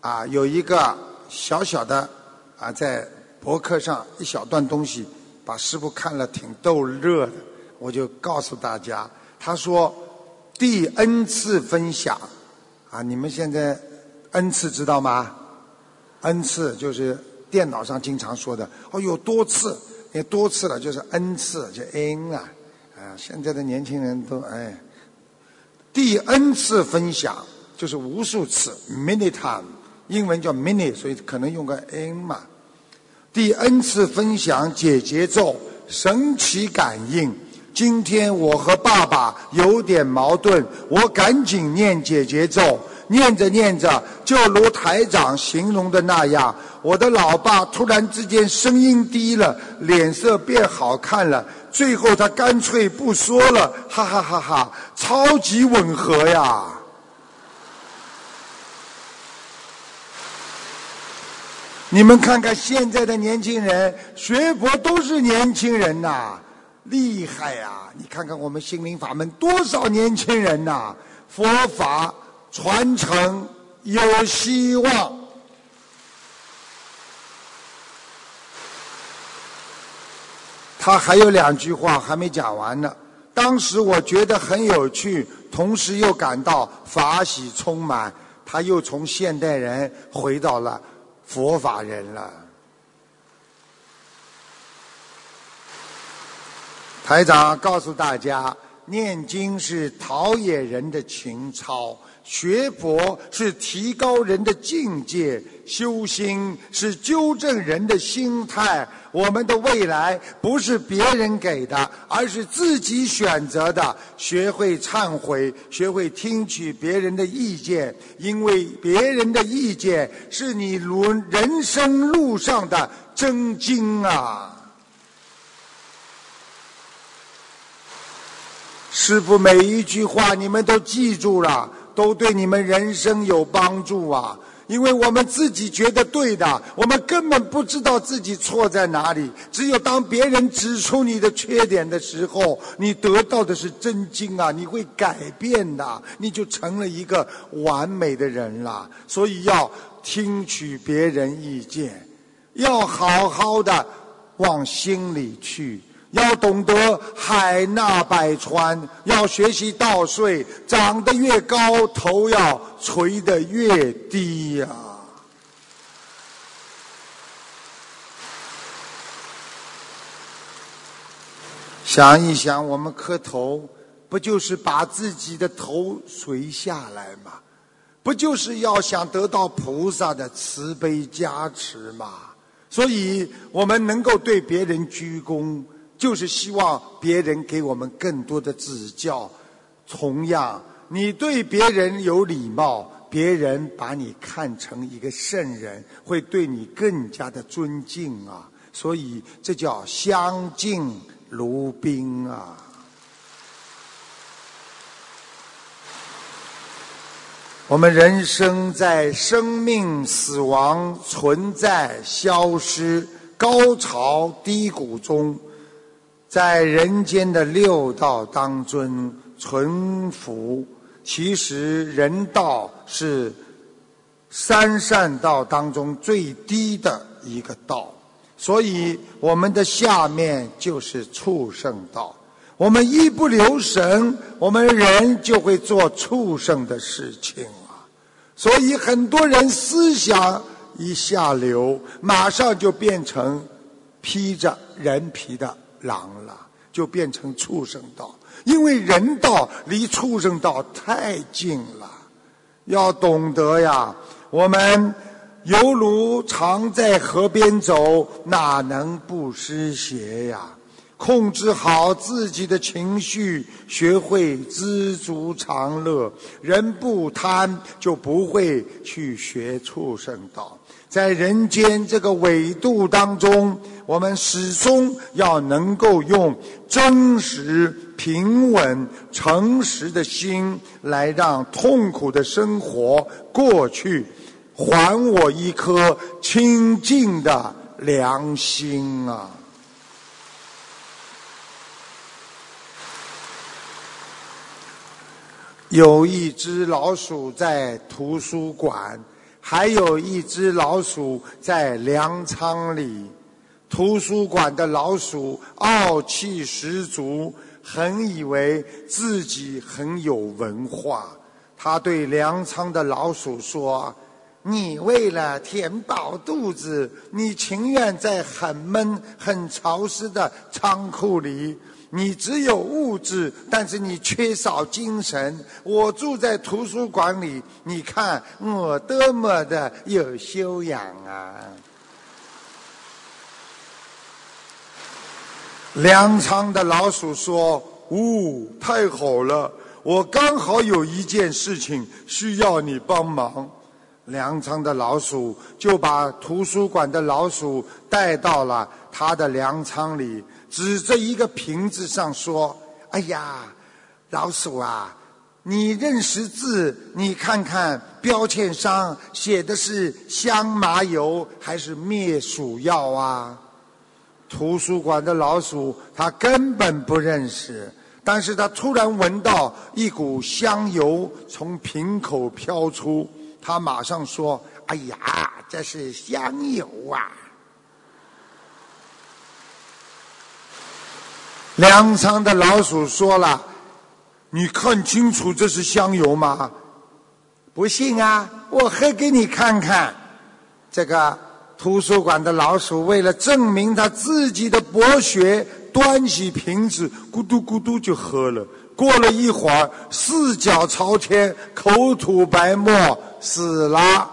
啊，有一个小小的啊，在博客上一小段东西，把师傅看了挺逗乐的。我就告诉大家，他说第 N 次分享啊，你们现在。N 次知道吗？n 次就是电脑上经常说的。哦，有多次，也多次了，就是 n 次，就 n 啊。啊，现在的年轻人都哎，第 n 次分享就是无数次，many time，英文叫 mini，所以可能用个 n 嘛。第 n 次分享解节奏，神奇感应。今天我和爸爸有点矛盾，我赶紧念解节奏，念着念着，就如台长形容的那样，我的老爸突然之间声音低了，脸色变好看了，最后他干脆不说了，哈哈哈哈，超级吻合呀！你们看看现在的年轻人，学佛都是年轻人呐，厉害呀！你看看我们心灵法门多少年轻人呐，佛法传承有希望。他还有两句话还没讲完呢。当时我觉得很有趣，同时又感到法喜充满。他又从现代人回到了。佛法人了，台长告诉大家：念经是陶冶人的情操，学佛是提高人的境界，修心是纠正人的心态。我们的未来不是别人给的，而是自己选择的。学会忏悔，学会听取别人的意见，因为别人的意见是你路人生路上的真经啊！师傅每一句话你们都记住了，都对你们人生有帮助啊！因为我们自己觉得对的，我们根本不知道自己错在哪里。只有当别人指出你的缺点的时候，你得到的是真经啊！你会改变的，你就成了一个完美的人了。所以要听取别人意见，要好好的往心里去。要懂得海纳百川，要学习稻穗，长得越高，头要垂得越低呀。想一想，我们磕头，不就是把自己的头垂下来吗？不就是要想得到菩萨的慈悲加持吗？所以我们能够对别人鞠躬。就是希望别人给我们更多的指教。同样，你对别人有礼貌，别人把你看成一个圣人，会对你更加的尊敬啊。所以，这叫相敬如宾啊。我们人生在生命、死亡、存在、消失、高潮、低谷中。在人间的六道当中存伏，其实人道是三善道当中最低的一个道，所以我们的下面就是畜生道。我们一不留神，我们人就会做畜生的事情啊！所以很多人思想一下流，马上就变成披着人皮的。狼了，就变成畜生道，因为人道离畜生道太近了。要懂得呀，我们犹如常在河边走，哪能不湿鞋呀？控制好自己的情绪，学会知足常乐。人不贪，就不会去学畜生道。在人间这个纬度当中，我们始终要能够用真实、平稳、诚实的心来让痛苦的生活过去，还我一颗清净的良心啊！有一只老鼠在图书馆。还有一只老鼠在粮仓里，图书馆的老鼠傲气十足，很以为自己很有文化。他对粮仓的老鼠说：“你为了填饱肚子，你情愿在很闷、很潮湿的仓库里。”你只有物质，但是你缺少精神。我住在图书馆里，你看我多么的有修养啊！粮仓的老鼠说：“呜、太好了，我刚好有一件事情需要你帮忙。”粮仓的老鼠就把图书馆的老鼠带到了他的粮仓里，指着一个瓶子上说：“哎呀，老鼠啊，你认识字？你看看标签上写的是香麻油还是灭鼠药啊？”图书馆的老鼠他根本不认识，但是他突然闻到一股香油从瓶口飘出，他马上说：“哎呀，这是香油啊！”粮仓的老鼠说了：“你看清楚这是香油吗？不信啊，我喝给你看看。”这个图书馆的老鼠为了证明他自己的博学，端起瓶子，咕嘟咕嘟就喝了。过了一会儿，四脚朝天，口吐白沫，死了。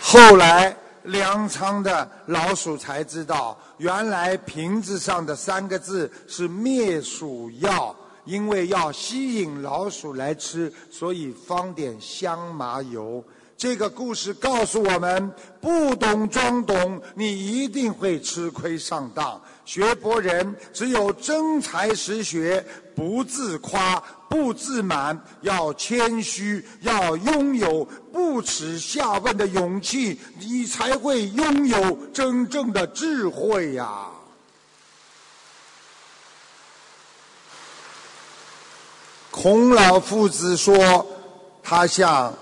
后来，粮仓的老鼠才知道，原来瓶子上的三个字是灭鼠药。因为要吸引老鼠来吃，所以放点香麻油。这个故事告诉我们：不懂装懂，你一定会吃亏上当。学博人只有真才实学，不自夸，不自满，要谦虚，要拥有不耻下问的勇气，你才会拥有真正的智慧呀。孔老夫子说，他向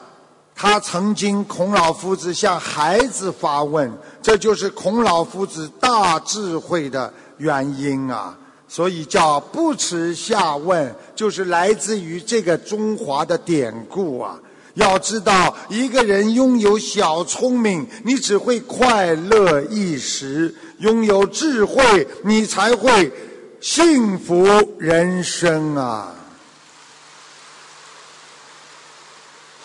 他曾经，孔老夫子向孩子发问，这就是孔老夫子大智慧的原因啊。所以叫不耻下问，就是来自于这个中华的典故啊。要知道，一个人拥有小聪明，你只会快乐一时；拥有智慧，你才会幸福人生啊。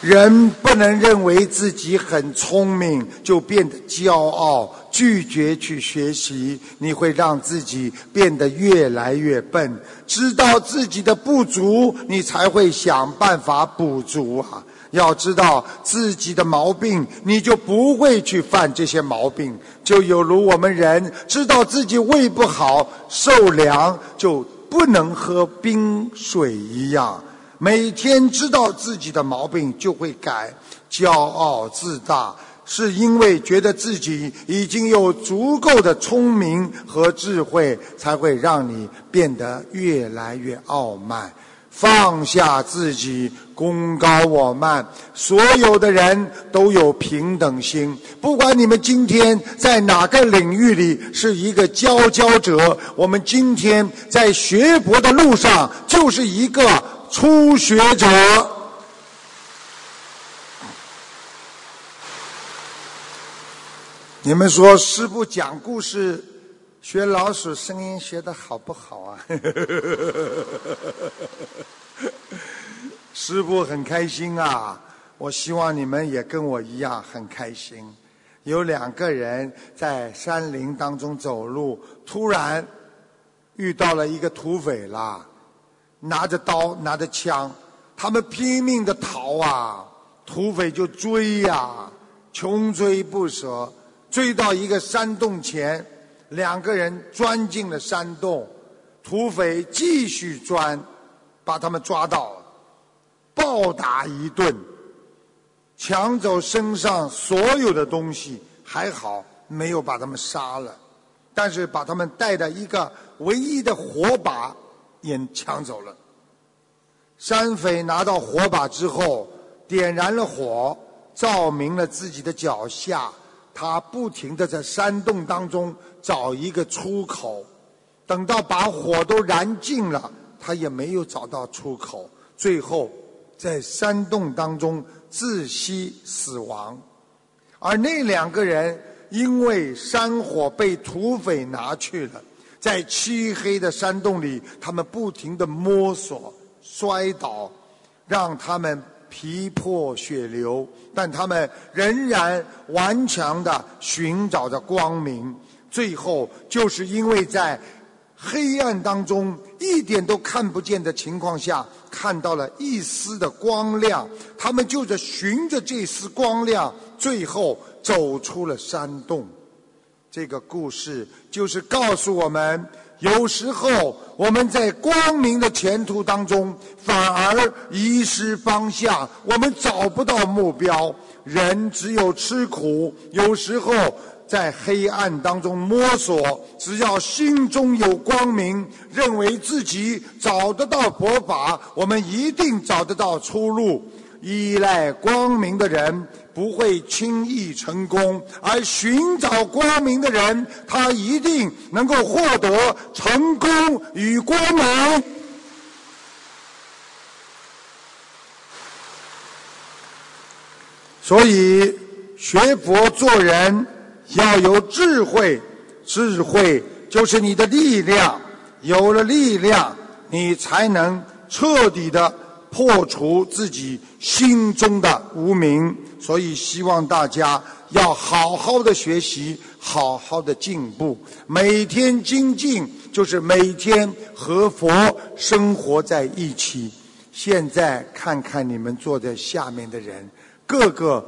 人不能认为自己很聪明就变得骄傲，拒绝去学习，你会让自己变得越来越笨。知道自己的不足，你才会想办法补足啊！要知道自己的毛病，你就不会去犯这些毛病。就有如我们人知道自己胃不好，受凉就不能喝冰水一样。每天知道自己的毛病就会改，骄傲自大，是因为觉得自己已经有足够的聪明和智慧，才会让你变得越来越傲慢。放下自己，功高我慢，所有的人都有平等心。不管你们今天在哪个领域里是一个佼佼者，我们今天在学佛的路上就是一个。初学者，你们说师傅讲故事学老鼠声音学的好不好啊？师傅很开心啊！我希望你们也跟我一样很开心。有两个人在山林当中走路，突然遇到了一个土匪啦。拿着刀，拿着枪，他们拼命的逃啊！土匪就追呀，穷追不舍，追到一个山洞前，两个人钻进了山洞，土匪继续钻，把他们抓到了，暴打一顿，抢走身上所有的东西，还好没有把他们杀了，但是把他们带的一个唯一的火把。也抢走了。山匪拿到火把之后，点燃了火，照明了自己的脚下。他不停地在山洞当中找一个出口，等到把火都燃尽了，他也没有找到出口。最后，在山洞当中窒息死亡。而那两个人因为山火被土匪拿去了，在漆黑的山洞里，他们不停地摸索、摔倒，让他们皮破血流，但他们仍然顽强地寻找着光明。最后，就是因为在黑暗当中一点都看不见的情况下，看到了一丝的光亮，他们就着循着这丝光亮，最后走出了山洞。这个故事就是告诉我们，有时候我们在光明的前途当中，反而遗失方向，我们找不到目标。人只有吃苦，有时候。在黑暗当中摸索，只要心中有光明，认为自己找得到佛法，我们一定找得到出路。依赖光明的人不会轻易成功，而寻找光明的人，他一定能够获得成功与光明。所以，学佛做人。要有智慧，智慧就是你的力量。有了力量，你才能彻底的破除自己心中的无明。所以，希望大家要好好的学习，好好的进步。每天精进，就是每天和佛生活在一起。现在看看你们坐在下面的人，个个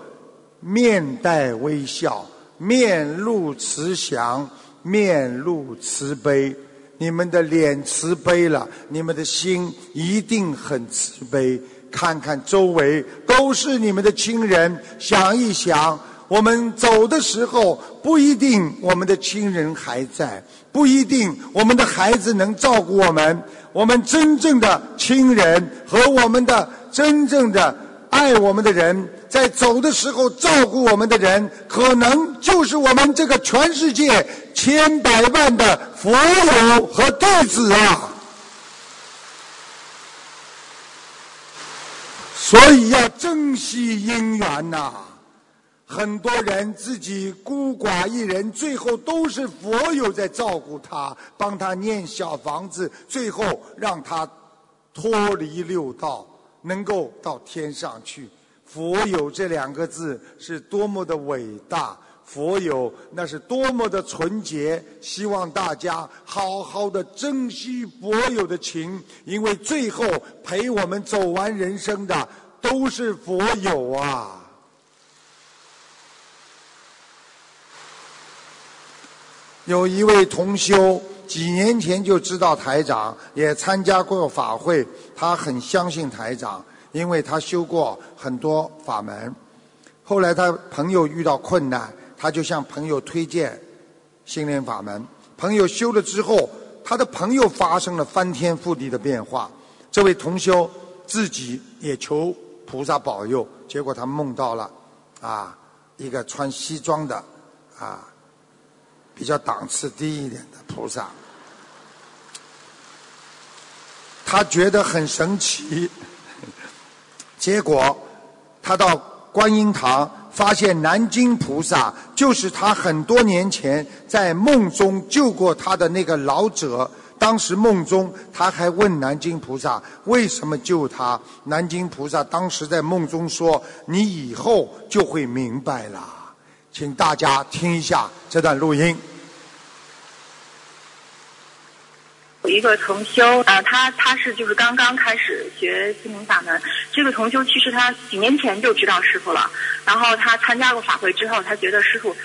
面带微笑。面露慈祥，面露慈悲。你们的脸慈悲了，你们的心一定很慈悲。看看周围都是你们的亲人，想一想，我们走的时候不一定我们的亲人还在，不一定我们的孩子能照顾我们。我们真正的亲人和我们的真正的爱我们的人。在走的时候照顾我们的人，可能就是我们这个全世界千百万的佛友和弟子啊！所以要珍惜姻缘呐！很多人自己孤寡一人，最后都是佛友在照顾他，帮他念小房子，最后让他脱离六道，能够到天上去。佛友这两个字是多么的伟大，佛友那是多么的纯洁。希望大家好好的珍惜佛友的情，因为最后陪我们走完人生的都是佛友啊。有一位同修几年前就知道台长，也参加过法会，他很相信台长。因为他修过很多法门，后来他朋友遇到困难，他就向朋友推荐心灵法门。朋友修了之后，他的朋友发生了翻天覆地的变化。这位同修自己也求菩萨保佑，结果他梦到了啊一个穿西装的啊比较档次低一点的菩萨，他觉得很神奇。结果，他到观音堂，发现南京菩萨就是他很多年前在梦中救过他的那个老者。当时梦中，他还问南京菩萨为什么救他。南京菩萨当时在梦中说：“你以后就会明白了。”请大家听一下这段录音。有有一个同修，呃，他他是就是刚刚开始学心灵法门。这个同修其实他几年前就知道师傅了，然后他参加过法会之后，他觉得师傅，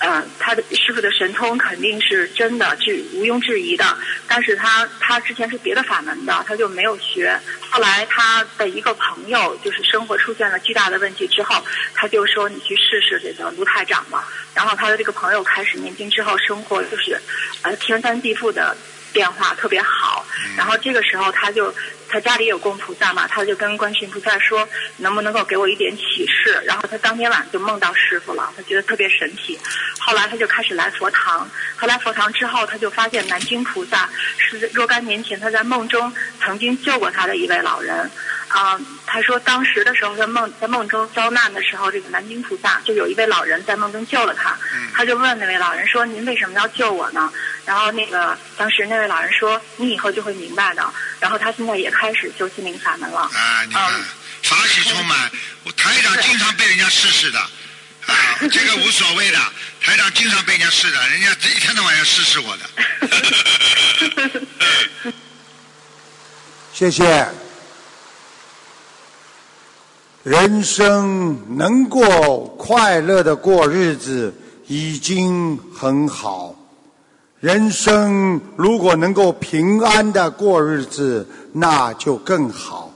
呃，他的师傅的神通肯定是真的，是毋庸置疑的。但是他他之前是别的法门的，他就没有学。后来他的一个朋友就是生活出现了巨大的问题之后，他就说你去试试这个卢台长吧。然后他的这个朋友开始念经之后，生活就是呃天翻地覆的。变化特别好，然后这个时候他就他家里有供菩萨嘛，他就跟观世音菩萨说，能不能够给我一点启示？然后他当天晚上就梦到师傅了，他觉得特别神奇。后来他就开始来佛堂，后来佛堂之后，他就发现南京菩萨是若干年前他在梦中曾经救过他的一位老人。啊、他说当时的时候在梦在梦中遭难的时候，这个南京菩萨就有一位老人在梦中救了他，他就问那位老人说：“您为什么要救我呢？”然后那个当时那位老人说：“你以后就会明白的。”然后他现在也开始修心灵法门了。啊，你看嗯，法喜充满。我台长经常被人家试试的，啊，这个无所谓的。台长经常被人家试的，人家这一天到晚要试试我的。谢谢。人生能够快乐的过日子已经很好，人生如果能够平安的过日子，那就更好。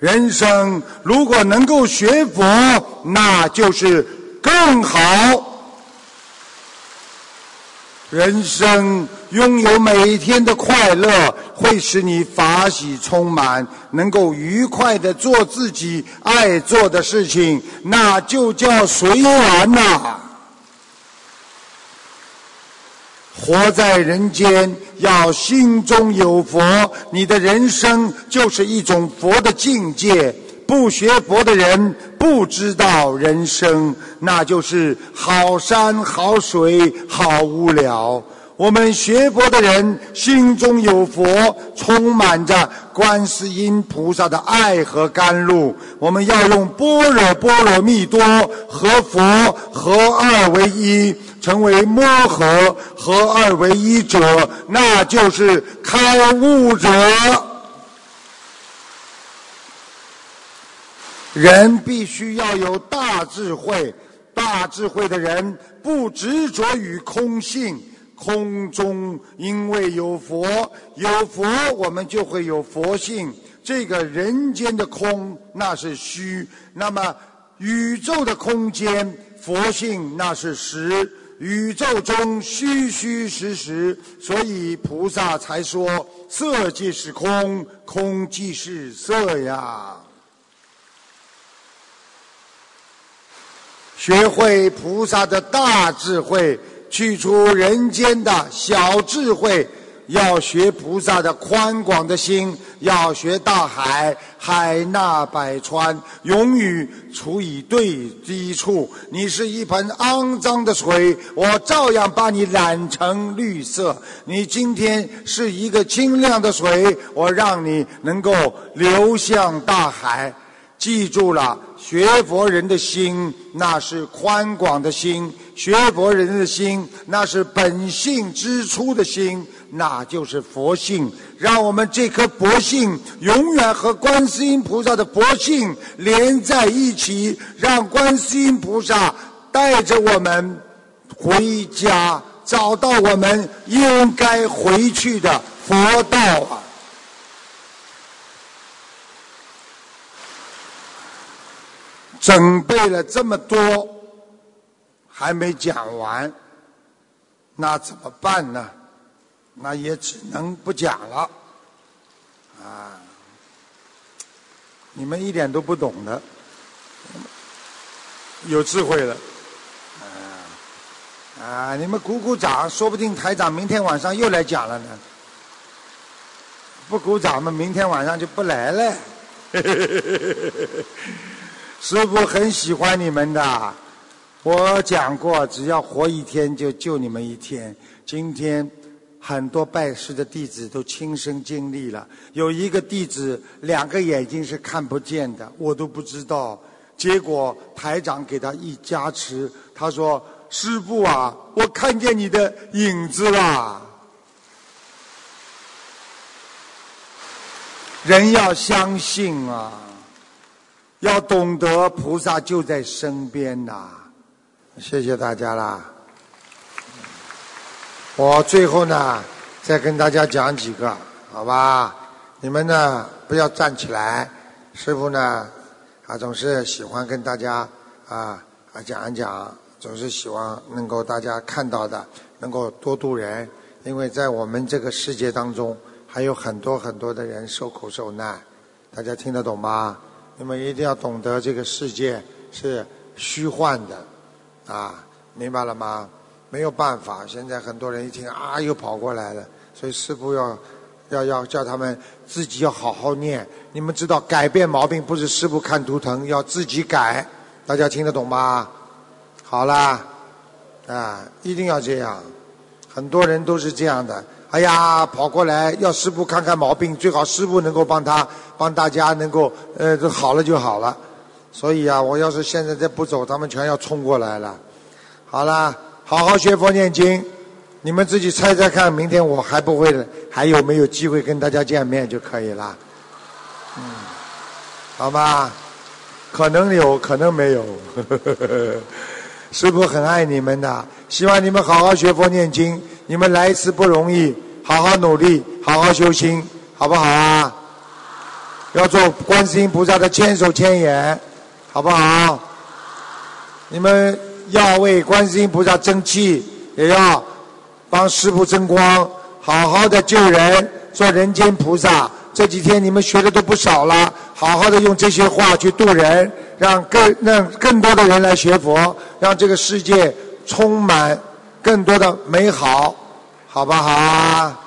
人生如果能够学佛，那就是更好。人生拥有每一天的快乐，会使你法喜充满，能够愉快的做自己爱做的事情，那就叫随缘呐、活在人间，要心中有佛，你的人生就是一种佛的境界。不学佛的人不知道人生，那就是好山好水好无聊。我们学佛的人心中有佛，充满着观世音菩萨的爱和甘露。我们要用般若波罗蜜多和佛合二为一，成为摩合合二为一者，那就是开悟者。人必须要有大智慧，大智慧的人不执着于空性。空中因为有佛，有佛我们就会有佛性。这个人间的空那是虚，那么宇宙的空间佛性那是实。宇宙中虚虚实实，所以菩萨才说色即是空，空即是色呀。学会菩萨的大智慧，去除人间的小智慧。要学菩萨的宽广的心，要学大海，海纳百川，永远处以对低处。你是一盆肮脏的水，我照样把你染成绿色。你今天是一个清亮的水，我让你能够流向大海。记住了，学佛人的心那是宽广的心，学佛人的心那是本性之初的心，那就是佛性。让我们这颗佛性永远和观世音菩萨的佛性连在一起，让观世音菩萨带着我们回家，找到我们应该回去的佛道啊！准备了这么多，还没讲完，那怎么办呢？那也只能不讲了。啊，你们一点都不懂的，有智慧的。啊，啊，你们鼓鼓掌，说不定台长明天晚上又来讲了呢。不鼓掌嘛，明天晚上就不来了。师傅很喜欢你们的，我讲过，只要活一天就救你们一天。今天很多拜师的弟子都亲身经历了，有一个弟子两个眼睛是看不见的，我都不知道。结果台长给他一加持，他说：“师傅啊，我看见你的影子啦。”人要相信啊。要懂得菩萨就在身边呐、谢谢大家啦。我最后呢，再跟大家讲几个，好吧？你们呢不要站起来，师傅呢啊总是喜欢跟大家啊啊讲一讲，总是希望能够大家看到的，能够多度人，因为在我们这个世界当中，还有很多很多的人受苦受难，大家听得懂吗？你们一定要懂得这个世界是虚幻的，啊，明白了吗？没有办法，现在很多人一听啊又跑过来了，所以师傅要要要叫他们自己要好好念。你们知道，改变毛病不是师傅看图腾，要自己改。大家听得懂吗？好啦，啊，一定要这样。很多人都是这样的。哎呀，跑过来要师傅看看毛病，最好师傅能够帮他帮大家能够呃好了就好了。所以啊，我要是现在再不走，他们全要冲过来了。好啦，好好学佛念经。你们自己猜猜看，明天我还不会，还有没有机会跟大家见面就可以了。嗯，好吧，可能有可能没有。师傅很爱你们的，希望你们好好学佛念经。你们来一次不容易，好好努力，好好修心，好不好啊？要做观世音菩萨的千手千眼，好不好？你们要为观世音菩萨争气，也要。帮师傅争光，好好的救人，做人间菩萨。这几天你们学的都不少了，好好的用这些话去度人，让更让更多的人来学佛，让这个世界充满更多的美好，好不好啊？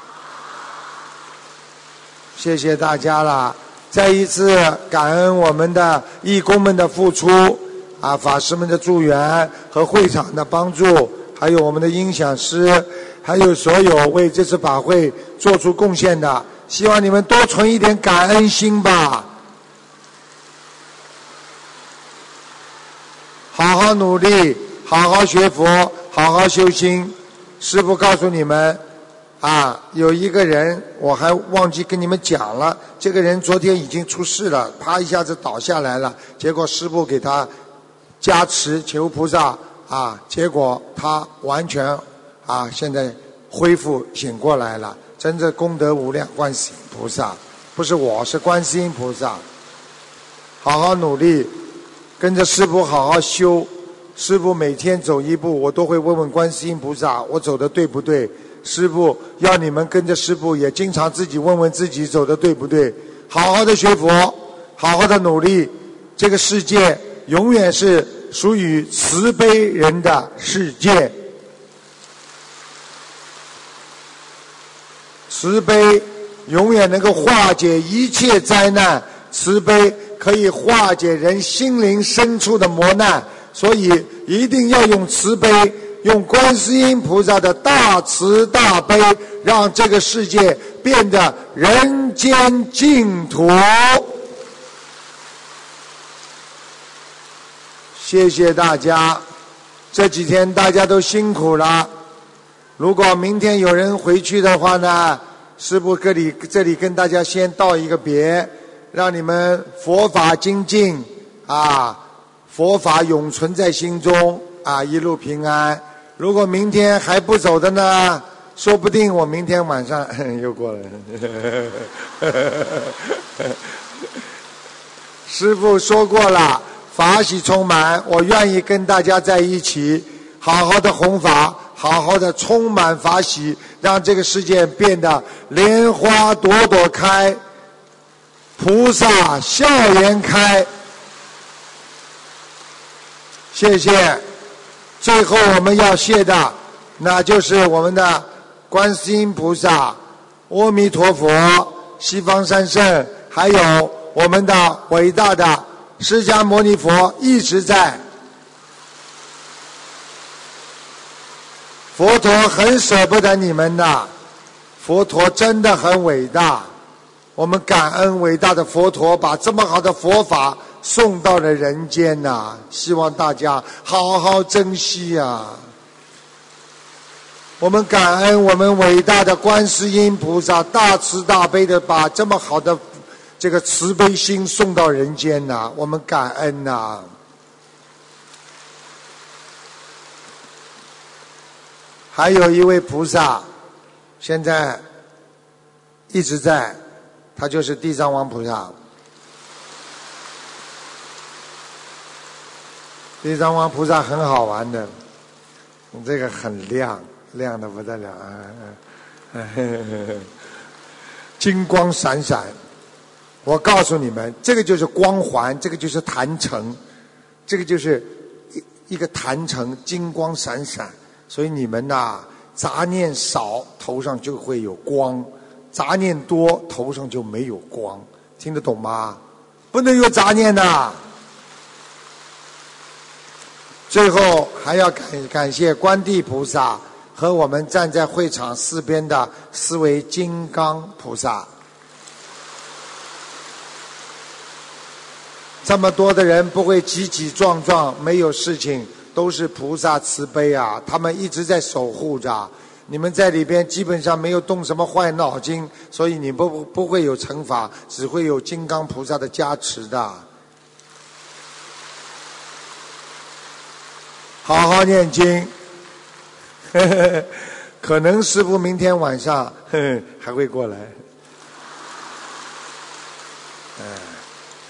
谢谢大家了，再一次感恩我们的义工们的付出，啊，法师们的助缘和会场的帮助，还有我们的音响师。还有所有为这次法会做出贡献的，希望你们多存一点感恩心吧。好好努力，好好学佛，好好修心。师父告诉你们，啊，有一个人我还忘记跟你们讲了，这个人昨天已经出事了，啪一下子倒下来了，结果师父给他加持求菩萨啊，结果他完全。啊，现在恢复醒过来了，真正功德无量，观世音菩萨，不是我是观世音菩萨，好好努力，跟着师傅好好修，师傅每天走一步，我都会问问观世音菩萨，我走的对不对？师傅要你们跟着师傅，也经常自己问问自己走的对不对？好好的学佛，好好的努力，这个世界永远是属于慈悲人的世界。慈悲永远能够化解一切灾难，慈悲可以化解人心灵深处的磨难，所以一定要用慈悲，用观世音菩萨的大慈大悲，让这个世界变得人间净土。谢谢大家，这几天大家都辛苦了。如果明天有人回去的话呢？师父这里这里跟大家先道一个别，让你们佛法精进啊，佛法永存在心中啊，一路平安。如果明天还不走的呢，说不定我明天晚上 又过来。师父说过了，法喜充满，我愿意跟大家在一起，好好的弘法。好好的充满法喜，让这个世界变得莲花朵朵开，菩萨笑颜开。谢谢。最后我们要谢的，那就是我们的观世音菩萨、阿弥陀佛、西方三圣，还有我们的伟大的释迦牟尼佛一直在。佛陀很舍不得你们的，佛陀真的很伟大。我们感恩伟大的佛陀，把这么好的佛法送到了人间呐！希望大家好好珍惜呀。我们感恩我们伟大的观世音菩萨，大慈大悲的把这么好的这个慈悲心送到人间呐！我们感恩呐。还有一位菩萨，现在一直在，他就是地藏王菩萨。地藏王菩萨很好玩的，这个很亮，亮的不得了啊！金光闪闪，我告诉你们，这个就是光环，这个就是坛城，这个就是一一个坛城，金光闪闪。所以你们呐，杂念少，头上就会有光；杂念多，头上就没有光，听得懂吗？不能有杂念的。最后还要感感谢观地菩萨和我们站在会场四边的四位金刚菩萨。这么多的人不会挤挤撞撞，没有事情，都是菩萨慈悲啊！他们一直在守护着你们，在里边基本上没有动什么坏脑筋，所以你不不会有惩罚，只会有金刚菩萨的加持的。好好念经，可能师傅明天晚上 还会过来。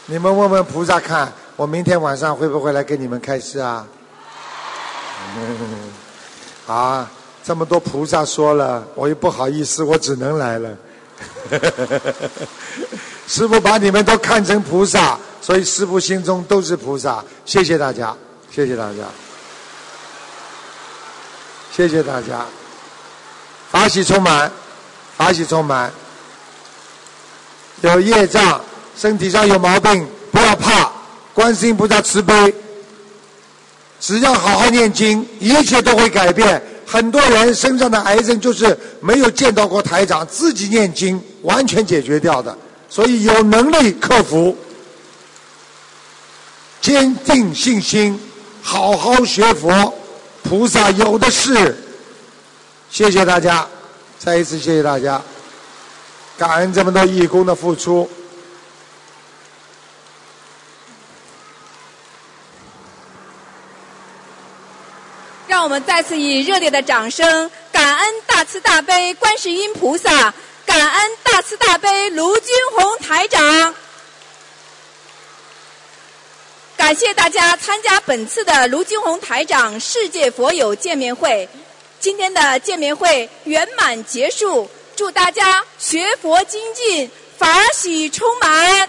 你们问问菩萨看，我明天晚上会不会来给你们开示啊？嗯 啊，这么多菩萨说了，我又不好意思，我只能来了。师傅把你们都看成菩萨，所以师傅心中都是菩萨。谢谢大家，谢谢大家。谢谢大家，法喜充满，法喜充满。有业障，身体上有毛病，不要怕，观世音菩萨慈悲。只要好好念经，一切都会改变。很多人身上的癌症就是没有见到过台长，自己念经完全解决掉的。所以有能力克服，坚定信心，好好学佛。菩萨有的是，谢谢大家，再一次谢谢大家，感恩这么多义工的付出。让我们再次以热烈的掌声，感恩大慈大悲观世音菩萨，感恩大慈大悲卢军红台长。感谢大家参加本次的卢金红台长世界佛友见面会。今天的见面会圆满结束，祝大家学佛精进，法喜充满。